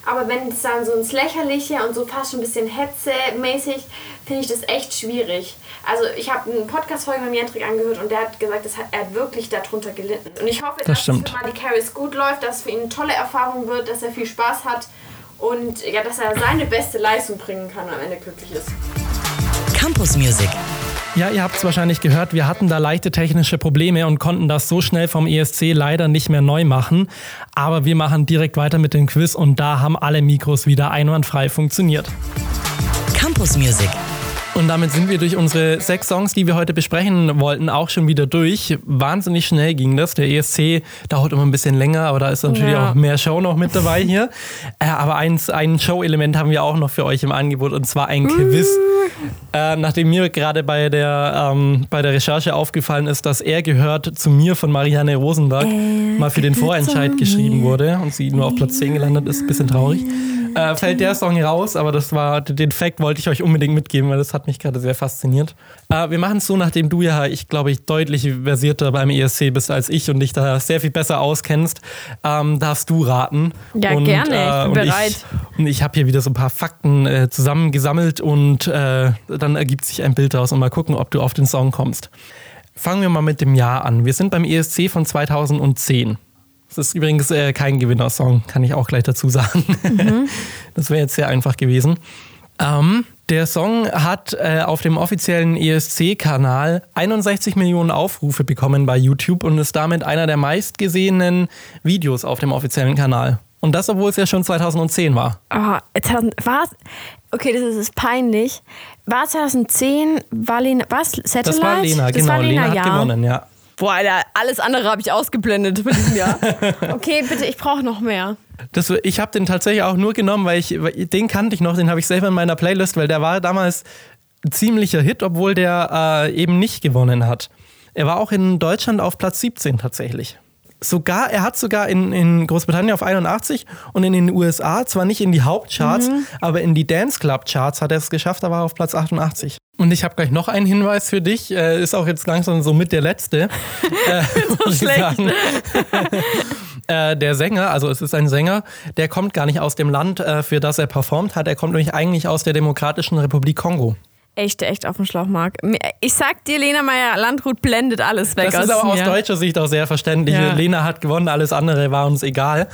Speaker 3: aber wenn es dann so ins Lächerliche und so fast schon ein bisschen Hetze-mäßig, finde ich das echt schwierig. Also ich habe einen Podcast-Folge mit Jendrik angehört und der hat gesagt, das hat, er hat wirklich darunter gelitten. Und ich hoffe, dass
Speaker 1: stimmt.
Speaker 3: es für Malik Harris gut läuft, dass es für ihn eine tolle Erfahrung wird, dass er viel Spaß hat und ja, dass er seine beste Leistung bringen kann und am Ende glücklich ist.
Speaker 2: Campus Music.
Speaker 1: Ja, ihr habt es wahrscheinlich gehört, wir hatten da leichte technische Probleme und konnten das so schnell vom ESC leider nicht mehr neu machen. Aber wir machen direkt weiter mit dem Quiz und da haben alle Mikros wieder einwandfrei funktioniert.
Speaker 2: Campus Music.
Speaker 1: Und damit sind wir durch unsere sechs Songs, die wir heute besprechen wollten, auch schon wieder durch. Wahnsinnig schnell ging das. Der ESC dauert immer ein bisschen länger, aber da ist natürlich
Speaker 3: Ja.
Speaker 1: auch mehr Show noch mit dabei hier. Äh, aber eins, ein Show-Element haben wir auch noch für euch im Angebot und zwar ein Quiz. Äh, nachdem mir gerade bei der, ähm, bei der Recherche aufgefallen ist, dass er gehört zu mir von Marianne Rosenberg mal für den Vorentscheid geschrieben wurde und sie nur auf Platz 10 gelandet ist, bisschen traurig. Äh, fällt der Song raus, aber das war, den Fact wollte ich euch unbedingt mitgeben, weil das hat mich gerade sehr fasziniert. Äh, wir machen es so, nachdem du ja, ich glaube, ich deutlich versierter beim ESC bist als ich und dich da sehr viel besser auskennst, ähm, darfst du raten.
Speaker 3: Ja,
Speaker 1: und,
Speaker 3: gerne, ich bin
Speaker 1: und
Speaker 3: bereit.
Speaker 1: Ich, und ich habe hier wieder so ein paar Fakten äh, zusammengesammelt und äh, dann ergibt sich ein Bild daraus und mal gucken, ob du auf den Song kommst. Fangen wir mal mit dem Jahr an. Wir sind beim ESC von 2010. Das ist übrigens äh, kein Gewinnersong, kann ich auch gleich dazu sagen. [LAUGHS] Das wäre jetzt sehr einfach gewesen. Ähm, der Song hat äh, auf dem offiziellen ESC-Kanal 61 Millionen Aufrufe bekommen bei YouTube und ist damit einer der meistgesehenen Videos auf dem offiziellen Kanal. Und das, obwohl es ja schon 2010 war.
Speaker 3: Oh, 2000, was? Okay, das ist, ist peinlich. War 2010, war Lena, was? Satellite?
Speaker 1: Das war Lena,
Speaker 3: das
Speaker 1: genau.
Speaker 3: War Lena,
Speaker 1: Lena hat
Speaker 3: ja.
Speaker 1: gewonnen, ja.
Speaker 3: Boah, Alter, alles andere habe ich ausgeblendet von diesem Jahr. [LAUGHS] Okay, bitte, ich brauche noch mehr.
Speaker 1: Das, ich habe den tatsächlich auch nur genommen, weil ich weil den kannte ich noch, den habe ich selber in meiner Playlist, weil der war damals ein ziemlicher Hit, obwohl der äh, eben nicht gewonnen hat. Er war auch in Deutschland auf Platz 17 tatsächlich. Sogar, er hat sogar in, in Großbritannien auf 81 und in den USA, zwar nicht in die Hauptcharts, aber in die Dance Club Charts hat er es geschafft, da war er auf Platz 88. Und ich habe gleich noch einen Hinweis für dich, äh, ist auch jetzt langsam so mit der letzte. [LAUGHS] äh, [LAUGHS] ich
Speaker 3: schlecht. [LAUGHS]
Speaker 1: Äh, der Sänger, also es ist ein Sänger, der kommt gar nicht aus dem Land, äh, für das er performt hat. Er kommt nämlich eigentlich aus der Demokratischen Republik Kongo.
Speaker 3: Echt, echt auf den Schlauch, Marc. Ich sag dir, Lena Meyer-Landrut blendet alles weg
Speaker 1: Das ist aber aus
Speaker 3: mir.
Speaker 1: deutscher Sicht auch sehr verständlich.
Speaker 3: Ja.
Speaker 1: Lena hat gewonnen, alles andere war uns egal.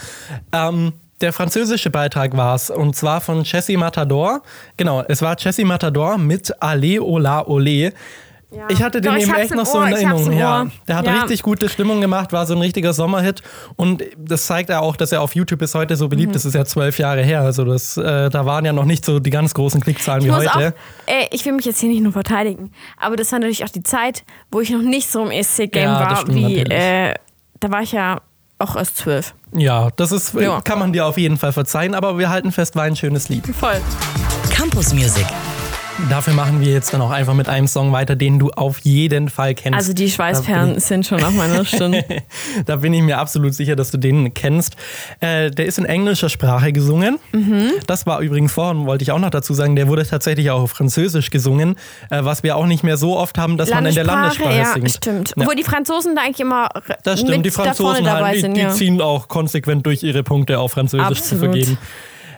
Speaker 1: Ähm, der französische Beitrag war es, und zwar von Jessie Matador. Genau, es war Jessie Matador mit Ale Ola Ole.
Speaker 3: Ja.
Speaker 1: Ich hatte den
Speaker 3: Doch,
Speaker 1: eben echt noch so in Erinnerung. Ja. Der hat
Speaker 3: Ja.
Speaker 1: richtig gute Stimmung gemacht, war so ein richtiger Sommerhit. Und das zeigt ja auch, dass er auf YouTube bis heute so beliebt
Speaker 3: Mhm.
Speaker 1: ist. Das ist ja zwölf Jahre her. Also das, äh, da waren ja noch nicht so die ganz großen Klickzahlen
Speaker 3: Ich
Speaker 1: wie
Speaker 3: muss auch,
Speaker 1: heute.
Speaker 3: äh, ich will mich jetzt hier nicht nur verteidigen, aber das war natürlich auch die Zeit, wo ich noch nicht so im ESC-Game
Speaker 1: Ja,
Speaker 3: war, wie, äh, da war ich ja auch erst zwölf.
Speaker 1: Ja, das ist,
Speaker 3: Ja.
Speaker 1: kann man dir auf jeden Fall verzeihen. Aber wir halten fest, war ein schönes Lied.
Speaker 3: Voll.
Speaker 2: Campus Music.
Speaker 1: Dafür machen wir jetzt dann auch einfach mit einem Song weiter, den du auf jeden Fall kennst.
Speaker 3: Also die
Speaker 1: Da
Speaker 3: Schweißperlen sind schon auf meiner Stirn.
Speaker 1: Da bin ich mir absolut sicher, dass du den kennst. Äh, der ist in englischer Sprache gesungen.
Speaker 3: Mhm.
Speaker 1: Das war übrigens vorhin, wollte ich auch noch dazu sagen, der wurde tatsächlich auch auf Französisch gesungen, äh, was wir auch nicht mehr so oft haben, dass man in der Landessprache
Speaker 3: ja,
Speaker 1: singt.
Speaker 3: stimmt.
Speaker 1: Ja.
Speaker 3: Obwohl die Franzosen da eigentlich immer
Speaker 1: Das stimmt, die
Speaker 3: da vorne
Speaker 1: Franzosen
Speaker 3: dabei
Speaker 1: halt, die,
Speaker 3: sind.
Speaker 1: die
Speaker 3: ja.
Speaker 1: ziehen auch konsequent durch ihre Punkte auf Französisch zu
Speaker 3: Absolut.
Speaker 1: vergeben.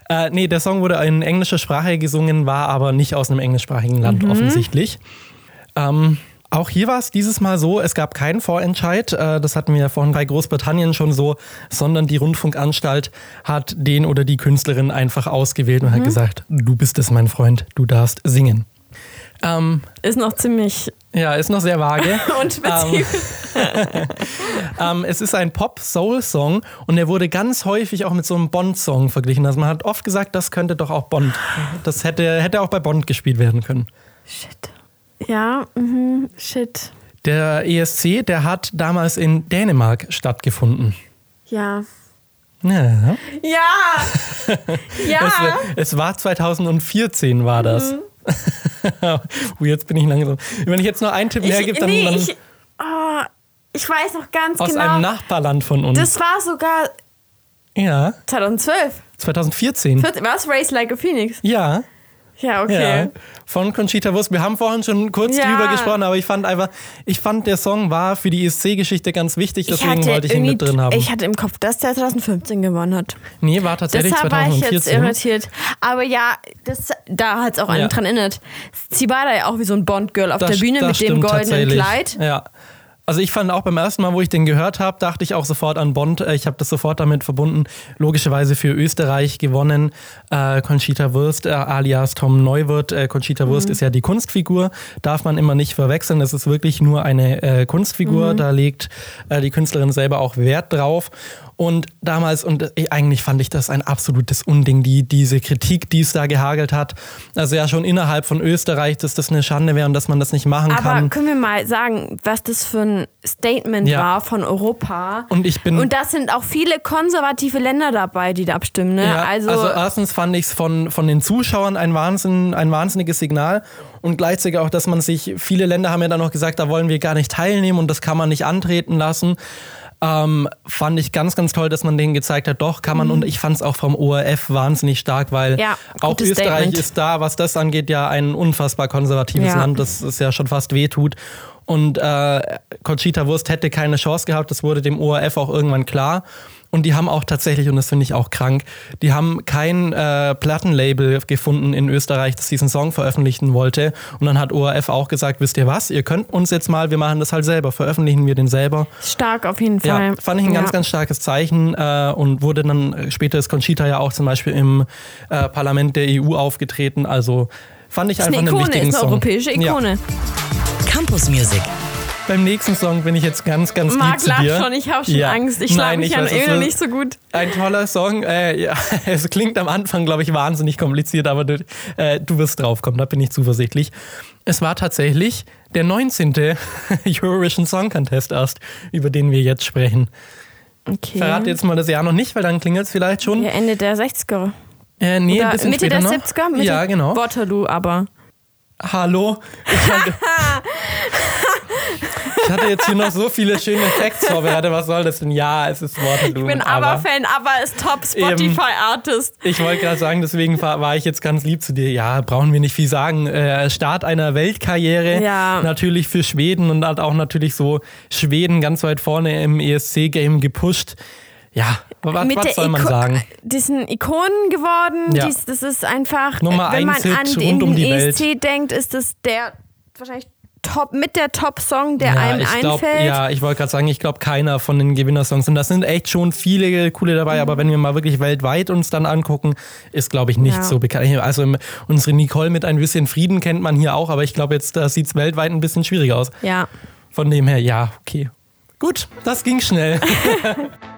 Speaker 1: Äh, nee, der Song wurde in englischer Sprache gesungen, war aber nicht aus einem englischsprachigen Land
Speaker 3: Mhm.
Speaker 1: offensichtlich. Ähm, auch hier war es dieses Mal so, es gab keinen Vorentscheid, äh, das hatten wir ja vorhin bei Großbritannien schon so, sondern die Rundfunkanstalt hat den oder die Künstlerin einfach ausgewählt und
Speaker 3: Mhm.
Speaker 1: hat gesagt, du bist es, mein Freund, du darfst singen. Ähm,
Speaker 3: Ist noch ziemlich
Speaker 1: ja, ist noch sehr vage. [LAUGHS]
Speaker 3: unspezifisch. [LAUGHS]
Speaker 1: Ähm, es ist ein Pop-Soul-Song und der wurde ganz häufig auch mit so einem Bond-Song verglichen. Also man hat oft gesagt, das könnte doch auch Bond. Das hätte, hätte auch bei Bond gespielt werden können.
Speaker 3: Shit. Ja, mhm, shit.
Speaker 1: Der ESC, der hat damals in Dänemark stattgefunden.
Speaker 3: Ja.
Speaker 1: Ja.
Speaker 3: Ja! [LAUGHS] ja!
Speaker 1: Es, es war 2014 war das.
Speaker 3: Mhm.
Speaker 1: Uh, [LAUGHS] jetzt bin ich langsam. Wenn ich jetzt nur einen Tipp mehr gebe, dann,
Speaker 3: nee,
Speaker 1: dann
Speaker 3: ich, oh, ich weiß noch ganz
Speaker 1: aus
Speaker 3: genau.
Speaker 1: einem Nachbarland von uns.
Speaker 3: das war sogar
Speaker 1: ja,
Speaker 3: 2012.
Speaker 1: 2014.
Speaker 3: 14, was? Race Like a Phoenix.
Speaker 1: Ja.
Speaker 3: Ja, okay.
Speaker 1: Ja, von Conchita Wurst. Wir haben vorhin schon kurz
Speaker 3: Ja.
Speaker 1: drüber gesprochen, aber ich fand einfach, ich fand der Song war für die ESC-Geschichte ganz wichtig, deswegen wollte ich ihn mit drin haben.
Speaker 3: ich hatte im Kopf, dass der 2015 gewonnen hat.
Speaker 1: nee, war tatsächlich
Speaker 3: Deshalb war ich jetzt
Speaker 1: 2014.
Speaker 3: irritiert. Aber ja, das, da hat es auch einen
Speaker 1: Ja.
Speaker 3: dran erinnert. Sie war da ja auch wie so ein Bond-Girl auf
Speaker 1: Das-
Speaker 3: der Bühne mit dem goldenen. Kleid.
Speaker 1: Ja. Also ich fand auch beim ersten Mal, wo ich den gehört habe, dachte ich auch sofort an Bond. Äh, Ich habe das sofort damit verbunden. Logischerweise für Österreich gewonnen. Äh, Conchita Wurst äh, alias Tom Neuwirth. Äh, Conchita Wurst ist ja die Kunstfigur. Darf man immer nicht verwechseln. Es ist wirklich nur eine äh, Kunstfigur. Da legt äh, die Künstlerin selber auch Wert drauf. Und damals, und ich, eigentlich fand ich das ein absolutes Unding, die, diese Kritik, die es da gehagelt hat. Also ja, schon innerhalb von Österreich, dass das eine Schande wäre und dass man das nicht machen
Speaker 3: Aber
Speaker 1: kann.
Speaker 3: können wir mal sagen, was das für ein Statement
Speaker 1: Ja.
Speaker 3: war von Europa?
Speaker 1: Und ich bin-
Speaker 3: Und das sind auch viele konservative Länder dabei, die da abstimmen. Ne?
Speaker 1: Ja,
Speaker 3: also,
Speaker 1: also, erstens fand ich es von, von den Zuschauern ein, Wahnsinn, ein wahnsinniges Signal und gleichzeitig auch, dass man sich, viele Länder haben ja dann noch gesagt, da wollen wir gar nicht teilnehmen und das kann man nicht antreten lassen. Ähm, fand ich ganz, ganz toll, dass man denen gezeigt hat, doch kann man und ich fand es auch vom ORF wahnsinnig stark, weil
Speaker 3: Mhm. Ja,
Speaker 1: auch Österreich
Speaker 3: Statement.
Speaker 1: ist da, was das angeht, ja ein unfassbar konservatives
Speaker 3: Ja.
Speaker 1: Land, das es ja schon fast wehtut. Und äh, Conchita Wurst hätte keine Chance gehabt, das wurde dem ORF auch irgendwann klar. Und die haben auch tatsächlich, und das finde ich auch krank, die haben kein äh, Plattenlabel gefunden in Österreich, das diesen Song veröffentlichen wollte. Und dann hat ORF auch gesagt, wisst ihr was, ihr könnt uns jetzt mal, wir machen das halt selber, veröffentlichen wir den selber.
Speaker 3: stark auf jeden Fall.
Speaker 1: Ja, fand ich ein
Speaker 3: Ja.
Speaker 1: ganz, ganz starkes Zeichen äh, und wurde dann, später ist Conchita ja auch zum Beispiel im äh, Parlament der EU aufgetreten, also fand ich
Speaker 3: Ist
Speaker 1: einfach
Speaker 3: eine
Speaker 1: einen
Speaker 3: Ikone,
Speaker 1: wichtigen
Speaker 3: ist eine
Speaker 1: Song.
Speaker 3: europäische
Speaker 1: Ja.
Speaker 3: Ikone.
Speaker 2: Campus Music.
Speaker 1: Beim nächsten Song bin ich jetzt ganz, ganz lieb
Speaker 3: Marc
Speaker 1: zu
Speaker 3: lacht
Speaker 1: dir.
Speaker 3: schon, ich habe schon
Speaker 1: Ja.
Speaker 3: Angst. Ich schlage mich
Speaker 1: ich
Speaker 3: an
Speaker 1: ist
Speaker 3: nicht so gut.
Speaker 1: Ein toller Song. Äh, ja, [LAUGHS] es klingt am Anfang, glaube ich, wahnsinnig kompliziert, aber du, äh, du wirst draufkommen, da bin ich zuversichtlich. Es war tatsächlich der 19. [LAUGHS] Eurovision Song Contest erst, über den wir jetzt sprechen.
Speaker 3: Okay.
Speaker 1: Verrate jetzt mal das Jahr noch nicht, weil dann klingelt es vielleicht schon.
Speaker 3: Ja, Ende der 60er.
Speaker 1: Äh, nee, ein
Speaker 3: Oder
Speaker 1: bisschen
Speaker 3: Mitte der
Speaker 1: noch.
Speaker 3: 70er? Mitte
Speaker 1: ja, genau.
Speaker 3: Waterloo, aber.
Speaker 1: Hallo. Ich [LAUGHS] ich hatte jetzt hier noch so viele schöne Facts vorbereitet. Was soll das denn? Ja, es ist Waterloo.
Speaker 3: Ich bin ABBA-Fan, ABBA ist Top Spotify-Artist.
Speaker 1: Ich wollte gerade sagen, deswegen war ich jetzt ganz lieb zu dir. Ja, brauchen wir nicht viel sagen. Äh, Start einer Weltkarriere.
Speaker 3: Ja.
Speaker 1: Natürlich für Schweden und hat auch natürlich so Schweden ganz weit vorne im ESC-Game gepusht. Ja, was,
Speaker 3: Mit
Speaker 1: was soll man
Speaker 3: Iko-
Speaker 1: sagen?
Speaker 3: Die sind Ikonen geworden.
Speaker 1: Ja.
Speaker 3: Dies, das ist einfach,
Speaker 1: Nummer
Speaker 3: wenn man an den
Speaker 1: um die
Speaker 3: ESC denkt, ist das der wahrscheinlich Top, mit der Top-Song, der
Speaker 1: ja,
Speaker 3: einem
Speaker 1: ich glaub,
Speaker 3: einfällt.
Speaker 1: Ja, ich wollte gerade sagen, ich glaube keiner von den Gewinnersongs. Und das sind echt schon viele coole dabei, aber wenn wir mal wirklich weltweit uns dann angucken, ist, glaube ich, nicht
Speaker 3: Ja.
Speaker 1: so bekannt. Also unsere Nicole mit ein bisschen Frieden kennt man hier auch, aber ich glaube, jetzt da sieht es weltweit ein bisschen schwieriger aus.
Speaker 3: ja.
Speaker 1: Von dem her, ja, okay. Gut, das ging schnell. [LAUGHS]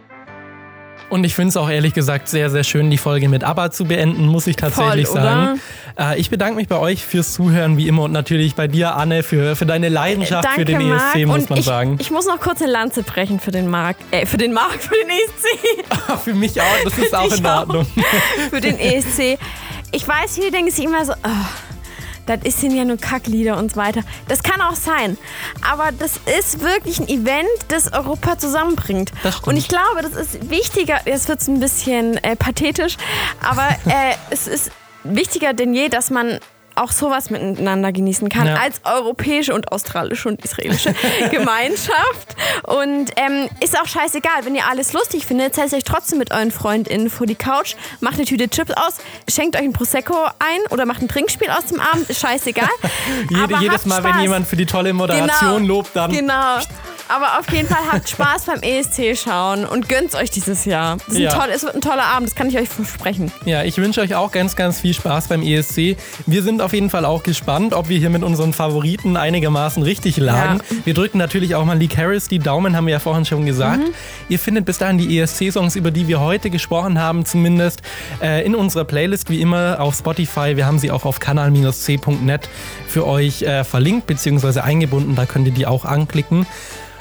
Speaker 1: Und ich finde es auch ehrlich gesagt sehr, sehr schön, die Folge mit ABBA zu beenden, muss ich tatsächlich
Speaker 3: Voll,
Speaker 1: sagen. Äh, ich bedanke mich bei euch fürs Zuhören, wie immer, und natürlich bei dir, Anne, für, für deine Leidenschaft
Speaker 3: Danke,
Speaker 1: für den
Speaker 3: Marc.
Speaker 1: ESC, muss
Speaker 3: Und
Speaker 1: man
Speaker 3: ich,
Speaker 1: sagen.
Speaker 3: Ich muss noch kurz eine Lanze brechen für den Marc. Äh, für den Marc, für den ESC. [LAUGHS]
Speaker 1: für mich auch, das ist auch in
Speaker 3: auch.
Speaker 1: Ordnung. [LAUGHS]
Speaker 3: für den ESC. Ich weiß, viele denken sich immer so, oh, das sind ja nur Kacklieder und so weiter. Das kann auch sein. Aber das ist wirklich ein Event, das Europa zusammenbringt.
Speaker 1: Das.
Speaker 3: Und ich glaube, das ist wichtiger, jetzt wird es ein bisschen äh, pathetisch, aber äh, es ist wichtiger denn je, dass man auch sowas miteinander genießen kann
Speaker 1: Ja.
Speaker 3: als europäische und australische und israelische [LAUGHS] Gemeinschaft. Und ähm, ist auch scheißegal, wenn ihr alles lustig findet, setzt euch trotzdem mit euren FreundInnen vor die Couch, macht eine Tüte Chips aus, schenkt euch ein Prosecco ein oder macht ein Trinkspiel aus dem Abend, ist scheißegal. [LAUGHS]
Speaker 1: Jede, jedes Mal, wenn
Speaker 3: Spaß.
Speaker 1: jemand für die tolle Moderation lobt, dann.
Speaker 3: Genau. Aber auf jeden Fall habt Spaß beim ESC schauen und gönnt euch dieses Jahr. Das
Speaker 1: Ja.
Speaker 3: toll, es wird ein toller Abend, das kann ich euch versprechen.
Speaker 1: Ja, ich wünsche euch auch ganz, ganz viel Spaß beim ESC. Wir sind auf jeden Fall auch gespannt, ob wir hier mit unseren Favoriten einigermaßen richtig lagen.
Speaker 3: Ja.
Speaker 1: Wir drücken natürlich auch mal Lee Harris die Daumen, haben wir ja vorhin schon gesagt.
Speaker 3: Mhm.
Speaker 1: Ihr findet bis dahin die ESC-Songs, über die wir heute gesprochen haben, zumindest äh, in unserer Playlist, wie immer auf Spotify. Wir haben sie auch auf kanal-c.net für euch äh, verlinkt bzw. eingebunden. Da könnt ihr die auch anklicken.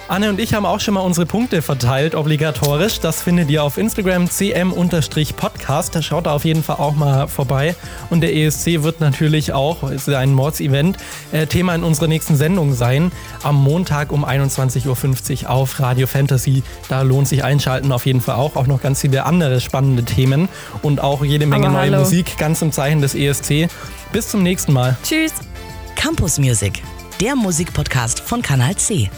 Speaker 1: Anne und ich haben auch schon mal unsere Punkte verteilt, obligatorisch. Das findet ihr auf Instagram cm-podcast. Da schaut da auf jeden Fall auch mal vorbei. Und der ESC wird natürlich auch, es ist ein Mords-Event, äh, Thema in unserer nächsten Sendung sein. Am Montag um 21.50 Uhr auf Radio Fantasy. Da lohnt sich einschalten auf jeden Fall auch. Auch noch ganz viele andere spannende Themen und auch jede Menge
Speaker 3: Aber
Speaker 1: neue
Speaker 3: hallo.
Speaker 1: Musik, ganz im Zeichen des ESC. Bis zum nächsten Mal.
Speaker 3: Tschüss.
Speaker 2: Campus Music, der Musikpodcast von Kanal C.